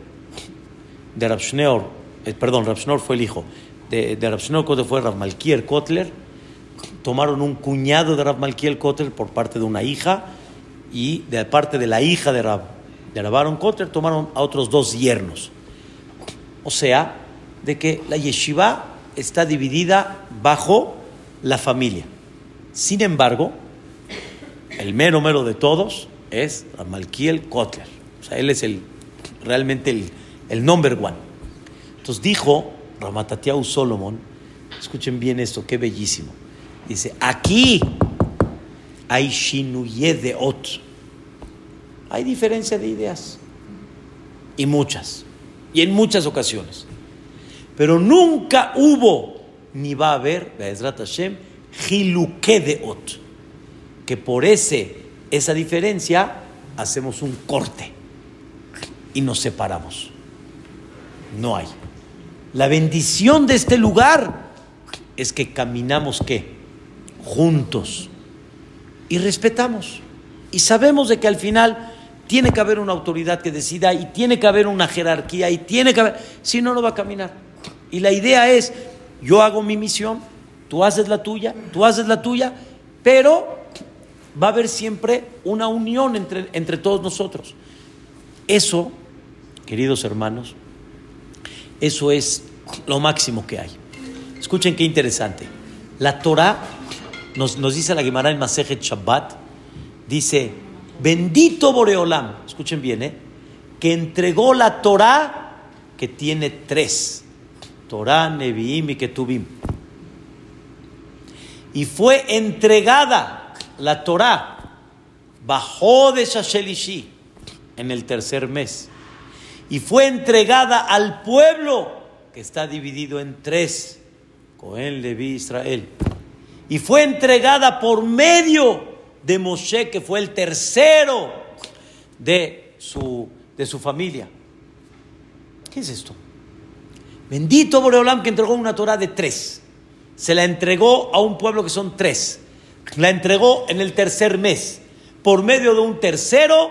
de Rabshneor, eh, perdón, Rabshneor fue el hijo, de, de Kotler fue Rab Malkiel Kotler, tomaron un cuñado de Rab Malkiel Kotler por parte de una hija y de parte de la hija de Rab, de Rab Aaron Kotler tomaron a otros dos yernos. O sea, de que la yeshiva está dividida bajo la familia. Sin embargo, el mero mero de todos es Ramalkiel Kotler. Sea, él es el, realmente el, el number one. Entonces dijo Ramatatiau Solomon, escuchen bien esto, qué bellísimo. Dice, aquí hay shinuye de ot. Hay diferencia de ideas. Y muchas. Y en muchas ocasiones. Pero nunca hubo, ni va a haber, Be'ezrat Hashem, Jiluque de Ot. Que por ese, esa diferencia hacemos un corte y nos separamos. No hay. La bendición de este lugar es que caminamos qué? Juntos. Y respetamos. Y sabemos de que al final tiene que haber una autoridad que decida y tiene que haber una jerarquía y tiene que haber... Si no, no va a caminar. Y la idea es, yo hago mi misión, tú haces la tuya, tú haces la tuya, pero va a haber siempre una unión entre, entre todos nosotros. Eso, queridos hermanos, eso es lo máximo que hay. Escuchen qué interesante. La Torah nos, nos dice la Gemara en Masejet Shabbat, dice, bendito Boreolam, escuchen bien, ¿eh? que entregó la Torah que tiene tres, Torah, Nevi'im y Ketubim. Y fue entregada la Torah, bajó de Shashelishi en el tercer mes. Y fue entregada al pueblo que está dividido en tres, Cohen, Leví, Israel. Y fue entregada por medio de Moshe, que fue el tercero de su de su familia. ¿Qué es esto? Bendito Boreolam que entregó una Torah de tres. Se la entregó a un pueblo que son tres. La entregó en el tercer mes, por medio de un tercero,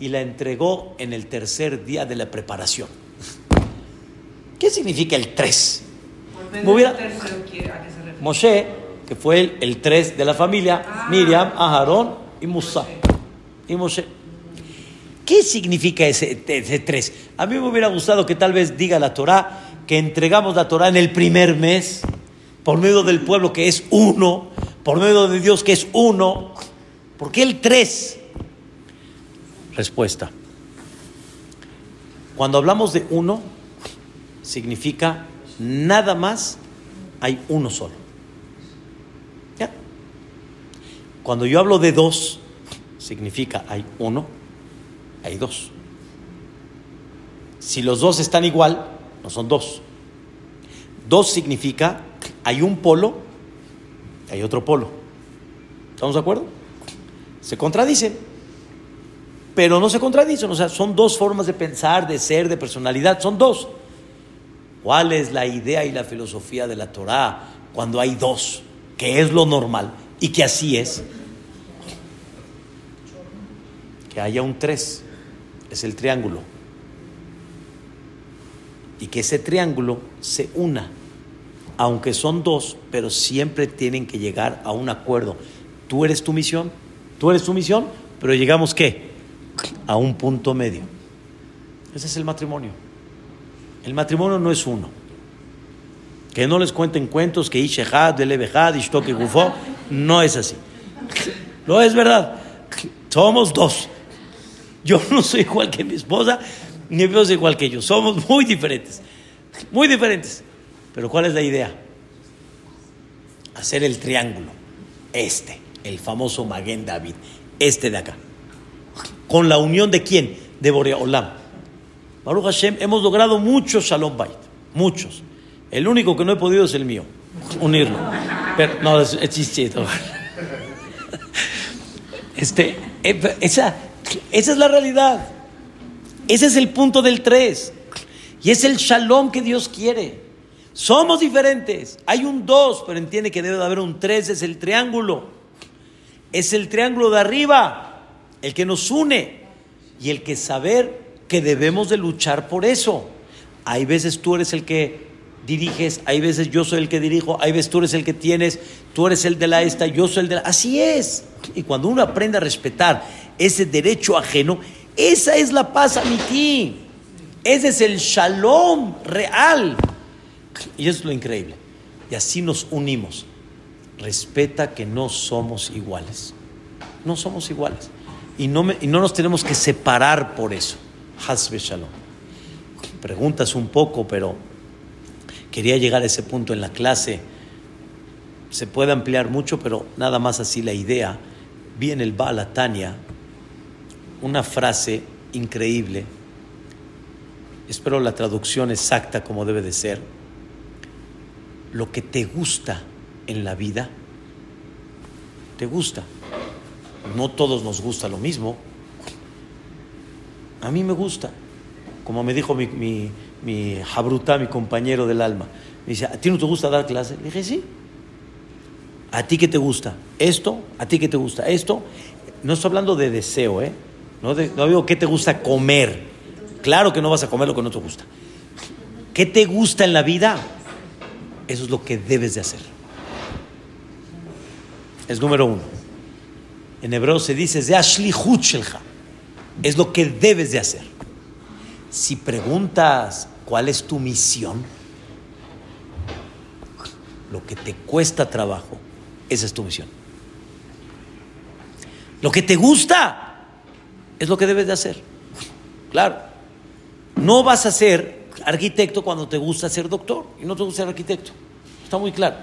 y la entregó en el tercer día de la preparación. ¿Qué significa el tres? Moshe, que fue el, el tres de la familia, Ah. Miriam, Aharón y Musa. Y Moshe. ¿Qué significa ese, ese tres? A mí me hubiera gustado que tal vez diga la Torah que entregamos la Torah en el primer mes, por medio del pueblo que es uno, por medio de Dios que es uno. ¿Por qué el tres? Respuesta. Cuando hablamos de uno, significa nada más hay uno solo. ¿Ya? Cuando yo hablo de dos, significa hay uno, hay dos. Si los dos están igual, no son dos. Dos significa hay un polo hay otro polo. ¿Estamos de acuerdo? Se contradicen, pero no se contradicen. O sea, son dos formas de pensar, de ser, de personalidad. Son dos. ¿Cuál es la idea y la filosofía de la Torah cuando hay dos? Que es lo normal y que así es. Que haya un tres. Es el triángulo. Y que ese triángulo se una. Aunque son dos, pero siempre tienen que llegar a un acuerdo. Tú eres tu misión, tú eres tu misión, pero llegamos qué? A un punto medio. Ese es el matrimonio. El matrimonio no es uno. Que no les cuenten cuentos que Ishehad, Delebehad, Ishtoke Gufo. No es así. No es verdad. Somos dos. Yo no soy igual que mi esposa, ni mi esposa es igual que yo. Somos muy diferentes. Muy diferentes. Pero ¿cuál es la idea? Hacer el triángulo. Este, el famoso Maguen David. Este de acá. ¿Con la unión de quién? De Borea Olam. Baruch Hashem, hemos logrado muchos Shalom Bait. Muchos. El único que no he podido es el mío. Unirlo. Pero, no, es chistito. Este, eh, esa, esa es la realidad. Ese es el punto del 3. Y es el shalom que Dios quiere. Somos diferentes. Hay un 2, pero entiende que debe de haber un 3. Es el triángulo. Es el triángulo de arriba. El que nos une. Y el que saber que debemos de luchar por eso. Hay veces tú eres el que diriges, hay veces yo soy el que dirijo, hay veces tú eres el que tienes, tú eres el de la esta, yo soy el de la... Así es. Y cuando uno aprende a respetar ese derecho ajeno, esa es la paz amití. Ese es el shalom real. Y eso es lo increíble. Y así nos unimos. Respeta que no somos iguales. No somos iguales. Y no, me- y no nos tenemos que separar por eso. Hasbe shalom. Preguntas un poco, pero quería llegar a ese punto en la clase. Se puede ampliar mucho, pero nada más así la idea. Vi en el Baal una frase increíble. Espero la traducción exacta como debe de ser. Lo que te gusta en la vida, te gusta. No todos nos gusta lo mismo. A mí me gusta. Como me dijo mi, mi, mi Jabruta, mi compañero del alma. Me dice, ¿a ti no te gusta dar clase? Le dije, sí. ¿A ti qué te gusta? Esto, ¿a ti qué te gusta? Esto. No estoy hablando de deseo, ¿eh? No, no digo qué te gusta comer. Claro que no vas a comer lo que no te gusta. ¿Qué te gusta en la vida? Eso es lo que debes de hacer. Es número uno. En hebreo se dice, es lo que debes de hacer. Si preguntas cuál es tu misión, lo que te cuesta trabajo, esa es tu misión. Lo que te gusta es lo que debes de hacer. Claro. No vas a ser arquitecto cuando te gusta ser doctor y no te gusta ser arquitecto. Está muy claro.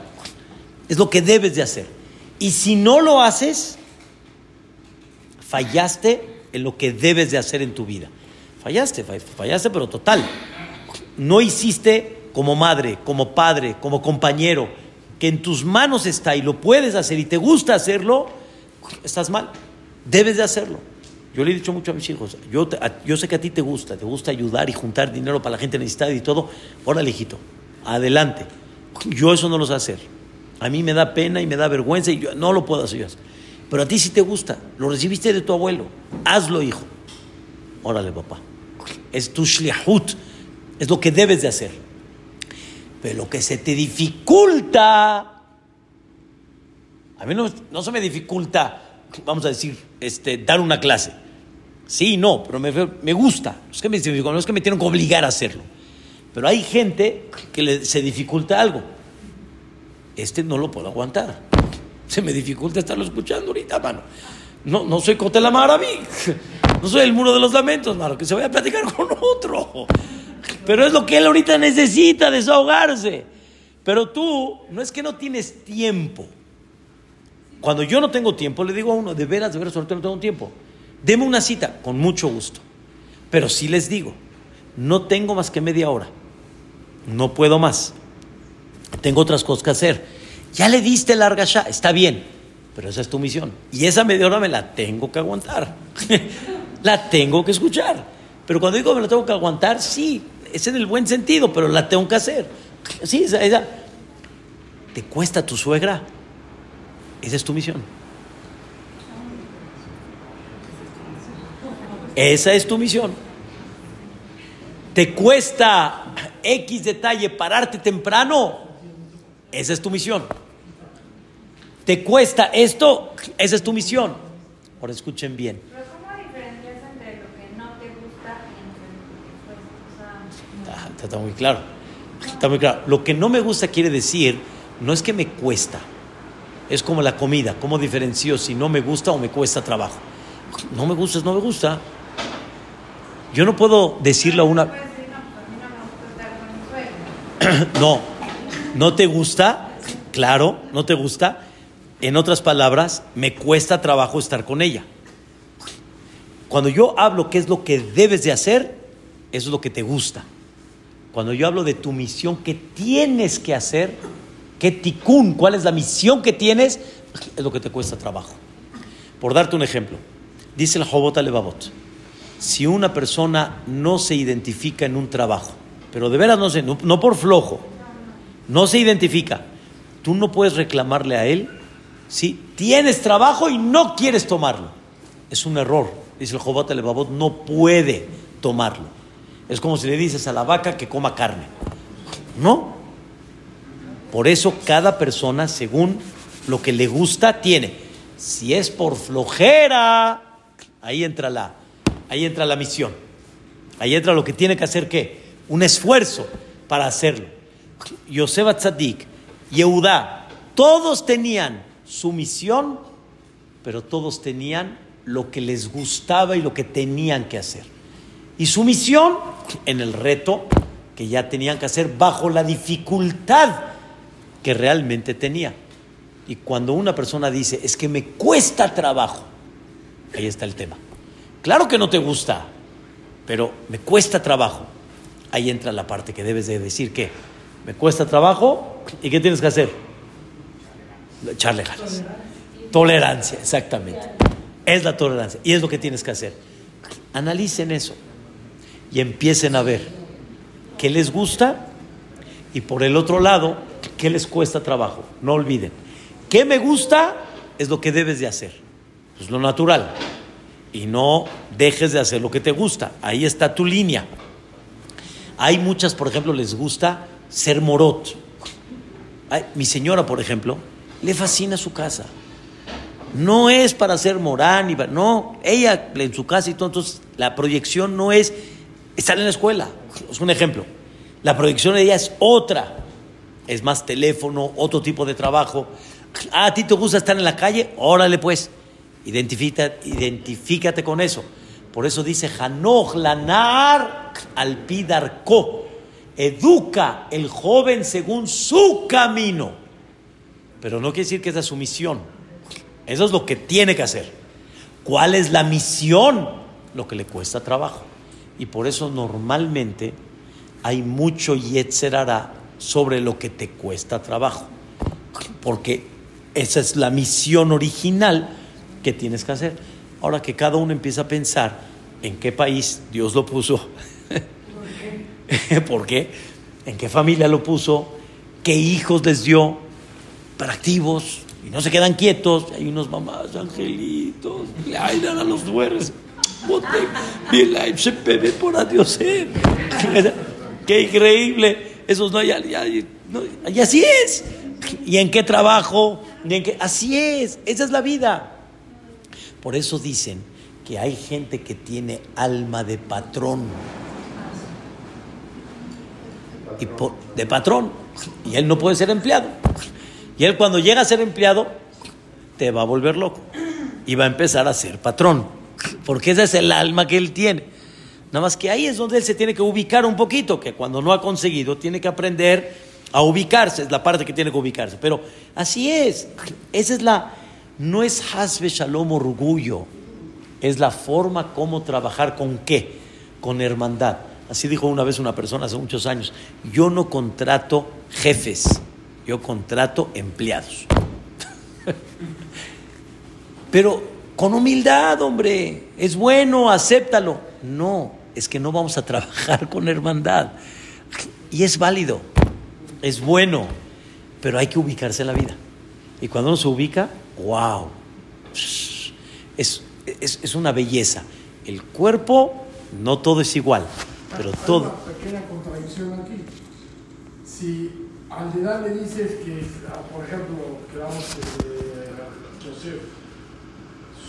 Es lo que debes de hacer. Y si no lo haces, fallaste en lo que debes de hacer en tu vida. Fallaste, fa- fallaste, pero total. No hiciste como madre, como padre, como compañero, que en tus manos está y lo puedes hacer y te gusta hacerlo, estás mal. Debes de hacerlo. Yo le he dicho mucho a mis hijos, yo, yo sé que a ti te gusta, te gusta ayudar y juntar dinero para la gente necesitada y todo. Órale, hijito, adelante. Yo eso no lo sé hacer. A mí me da pena y me da vergüenza y yo no lo puedo hacer. Pero a ti sí te gusta, lo recibiste de tu abuelo. Hazlo, hijo. Órale, papá. Es tu shliahut, es lo que debes de hacer. Pero lo que se te dificulta, a mí no, no se me dificulta, vamos a decir, este, dar una clase. Sí, no, pero me, me gusta. No es, que me, no es que me tienen que obligar a hacerlo. Pero hay gente que se dificulta algo. Este no lo puedo aguantar. Se me dificulta estarlo escuchando ahorita, mano. No, no soy Cotela Maraví. No soy el muro de los lamentos, mano. Que se vaya a platicar con otro. Pero es lo que él ahorita necesita, desahogarse. Pero tú, no es que no tienes tiempo. Cuando yo no tengo tiempo, le digo a uno, de veras, de veras, ahorita no tengo tiempo. Deme una cita, con mucho gusto. Pero sí les digo, no tengo más que media hora. No puedo más. Tengo otras cosas que hacer. Ya le diste larga ya, está bien, pero esa es tu misión. Y esa media hora me la tengo que aguantar. la tengo que escuchar. Pero cuando digo me la tengo que aguantar, sí, es en el buen sentido, pero la tengo que hacer. Sí, esa, esa. ¿Te cuesta tu suegra? Esa es tu misión. Esa es tu misión. ¿Te cuesta X detalle pararte temprano? Esa es tu misión. ¿Te cuesta esto? Esa es tu misión. Ahora escuchen bien. Pero ¿cómo diferencias entre lo que no te gusta y entre lo que te cuesta? O sea, Ah, Está muy claro. Está muy claro. Lo que no me gusta quiere decir, no es que me cuesta. Es como la comida. ¿Cómo diferencio si no me gusta o me cuesta trabajo? No me gusta, es no me gusta. Yo no puedo decirle a una... no, pues no te gusta, claro, no te gusta. En otras palabras, me cuesta trabajo estar con ella. Cuando yo hablo qué es lo que debes de hacer, es lo que te gusta. Cuando yo hablo de tu misión que tienes que hacer, qué ticún, cuál es la misión que tienes, es lo que te cuesta trabajo. Por darte un ejemplo, dice el Jobot Alevabot, si una persona no se identifica en un trabajo, pero de veras no no, no por flojo, no se identifica, tú no puedes reclamarle a él si tienes trabajo y no quieres tomarlo. Es un error, dice el Jobot Alevabot, no puede tomarlo. Es como si le dices a la vaca que coma carne. No. Por eso cada persona, según lo que le gusta, tiene. Si es por flojera, ahí entra la, ahí entra la misión. Ahí entra lo que tiene que hacer qué? Un esfuerzo para hacerlo. Yosef Tzadik, Yehudá, todos tenían su misión, pero todos tenían lo que les gustaba y lo que tenían que hacer. Y su misión en el reto que ya tenían que hacer bajo la dificultad que realmente tenía. Y cuando una persona dice, es que me cuesta trabajo, ahí está el tema. Claro que no te gusta, pero me cuesta trabajo. Ahí entra la parte que debes de decir que me cuesta trabajo y ¿qué tienes que hacer? Echarle ganas. Tolerancia, exactamente. Es la tolerancia y es lo que tienes que hacer. Analicen eso y empiecen a ver qué les gusta y por el otro lado, qué les cuesta trabajo. No olviden, qué me gusta es lo que debes de hacer. Es lo natural. Y no dejes de hacer lo que te gusta. Ahí está tu línea. Hay muchas, por ejemplo, les gusta ser morot. Ay, mi señora, por ejemplo, le fascina su casa. No es para ser morán, no, ella en su casa y todo, entonces la proyección no es estar en la escuela. Es un ejemplo. La proyección de ella es otra. Es más teléfono, otro tipo de trabajo. Ah, ¿A ti te gusta estar en la calle? Órale pues, Identifica, identifícate con eso. Por eso dice Hanoch Lanar al Pidarko. Educa el joven según su camino. Pero no quiere decir que esa es su misión. Eso es lo que tiene que hacer. ¿Cuál es la misión? Lo que le cuesta trabajo. Y por eso normalmente hay mucho yetzerara sobre lo que te cuesta trabajo. Porque esa es la misión original que tienes que hacer. Ahora que cada uno empieza a pensar en qué país Dios lo puso, ¿por qué? ¿En qué familia lo puso? ¿Qué hijos les dio? Para activos y no se quedan quietos. Hay unos mamás, angelitos, ay, a los por adiós. Qué increíble. Esos no, ya, ya, y así es. ¿Y en qué trabajo? ¿Y en qué? Así es. Esa es la vida. Por eso dicen que hay gente que tiene alma de patrón. Y de patrón. Y él no puede ser empleado. Y él cuando llega a ser empleado, te va a volver loco. Y va a empezar a ser patrón. Porque ese es el alma que él tiene. Nada más que ahí es donde él se tiene que ubicar un poquito, que cuando no ha conseguido tiene que aprender a ubicarse, es la parte que tiene que ubicarse. Pero así es, esa es la, no es hasbe shalom orgullo, es la forma como trabajar con qué, con hermandad. Así dijo una vez una persona hace muchos años, yo no contrato jefes, yo contrato empleados. Pero con humildad, hombre, es bueno, acéptalo. No, es que no vamos a trabajar con hermandad. Y es válido, es bueno, pero hay que ubicarse en la vida. Y cuando uno se ubica, wow, es, es, una belleza. El cuerpo, no todo es igual, pero todo. Una pequeña contradicción aquí. Si al edad le dices que, ah, por ejemplo, que vamos, eh,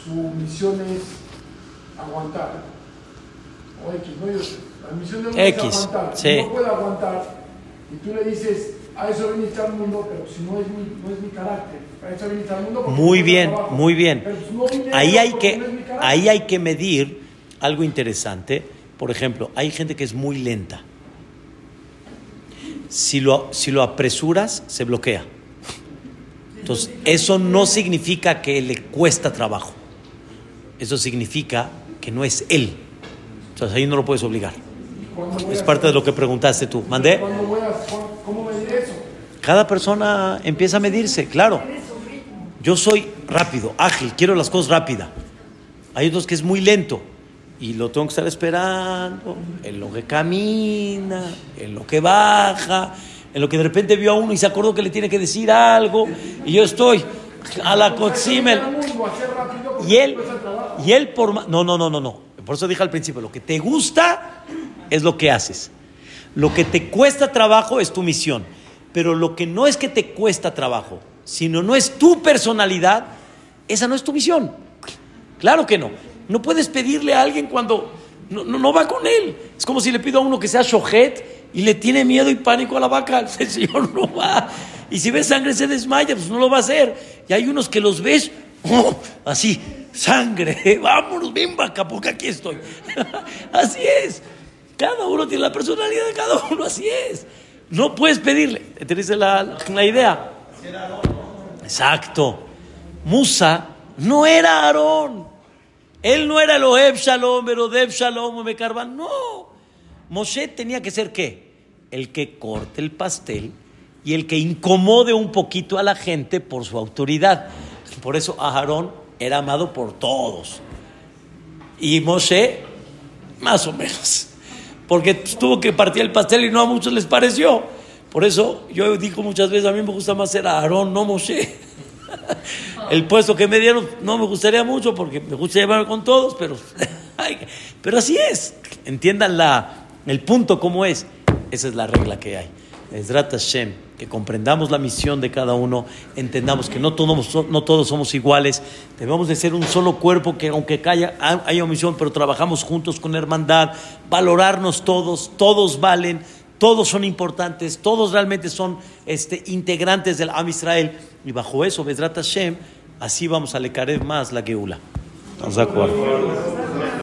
su misión es aguantar, o X, ¿no? la misión de uno es aguantar, sí. no puede aguantar, y tú le dices, a eso viniste al mundo, pero si no es mi, no es mi carácter, a eso viniste al mundo. Muy bien, muy bien. ahí, hay que, ahí hay que medir algo interesante. Por ejemplo, hay gente que es muy lenta si lo, si lo apresuras, se bloquea. Entonces, eso no significa que le cuesta trabajo. Eso significa que no es él. Entonces, ahí no lo puedes obligar. Es parte de lo que preguntaste tú. ¿Mandé? ¿Cómo medir eso? Cada persona empieza a medirse, claro. Yo soy rápido, ágil, quiero las cosas rápidas. Hay otros que es muy lento y lo tengo que estar esperando en lo que camina, en lo que baja, en lo que de repente vio a uno y se acordó que le tiene que decir algo. Y yo estoy a la cotzimel y él y él por no no no no no. Por eso dije al principio lo que te gusta es lo que haces. Lo que te cuesta trabajo es tu misión. Pero lo que no es que te cuesta trabajo sino no es tu personalidad esa no es tu misión. Claro que no no puedes pedirle a alguien cuando no, no, va con él. Es como si le pido a uno que sea shojet y le tiene miedo y pánico a la vaca. El Señor no va. Y si ves sangre se desmaya, pues no lo va a hacer. Y hay unos que los ves oh, así, sangre, vámonos, ven vaca, porque aquí estoy. así es. Cada uno tiene la personalidad de cada uno, así es. No puedes pedirle. ¿Te dice la, la idea? Exacto. Musa no era Aarón. Él no era el Oheb Shalom, Deb Shalom, Mekarban. No. Moshe tenía que ser qué? El que corte el pastel y el que incomode un poquito a la gente por su autoridad. Por eso Aarón era amado por todos. Y Moshe, más o menos. Porque tuvo que partir el pastel y no a muchos les pareció. Por eso yo digo muchas veces, a mí me gusta más ser Aarón, no Moshe. El puesto que me dieron no me gustaría mucho porque me gusta llevar con todos, pero, pero así es. Entiendan la, el punto como es. Esa es la regla que hay. Es Hashem, que comprendamos la misión de cada uno, entendamos que no todos, no todos somos iguales, debemos de ser un solo cuerpo que aunque haya, haya omisión, pero trabajamos juntos con hermandad, valorarnos todos, todos valen, todos son importantes, todos realmente son este, integrantes del Am Israel, y bajo eso, Vedrat Hashem, Así vamos a lecarer más la Geula. ¿Estamos de acuerdo?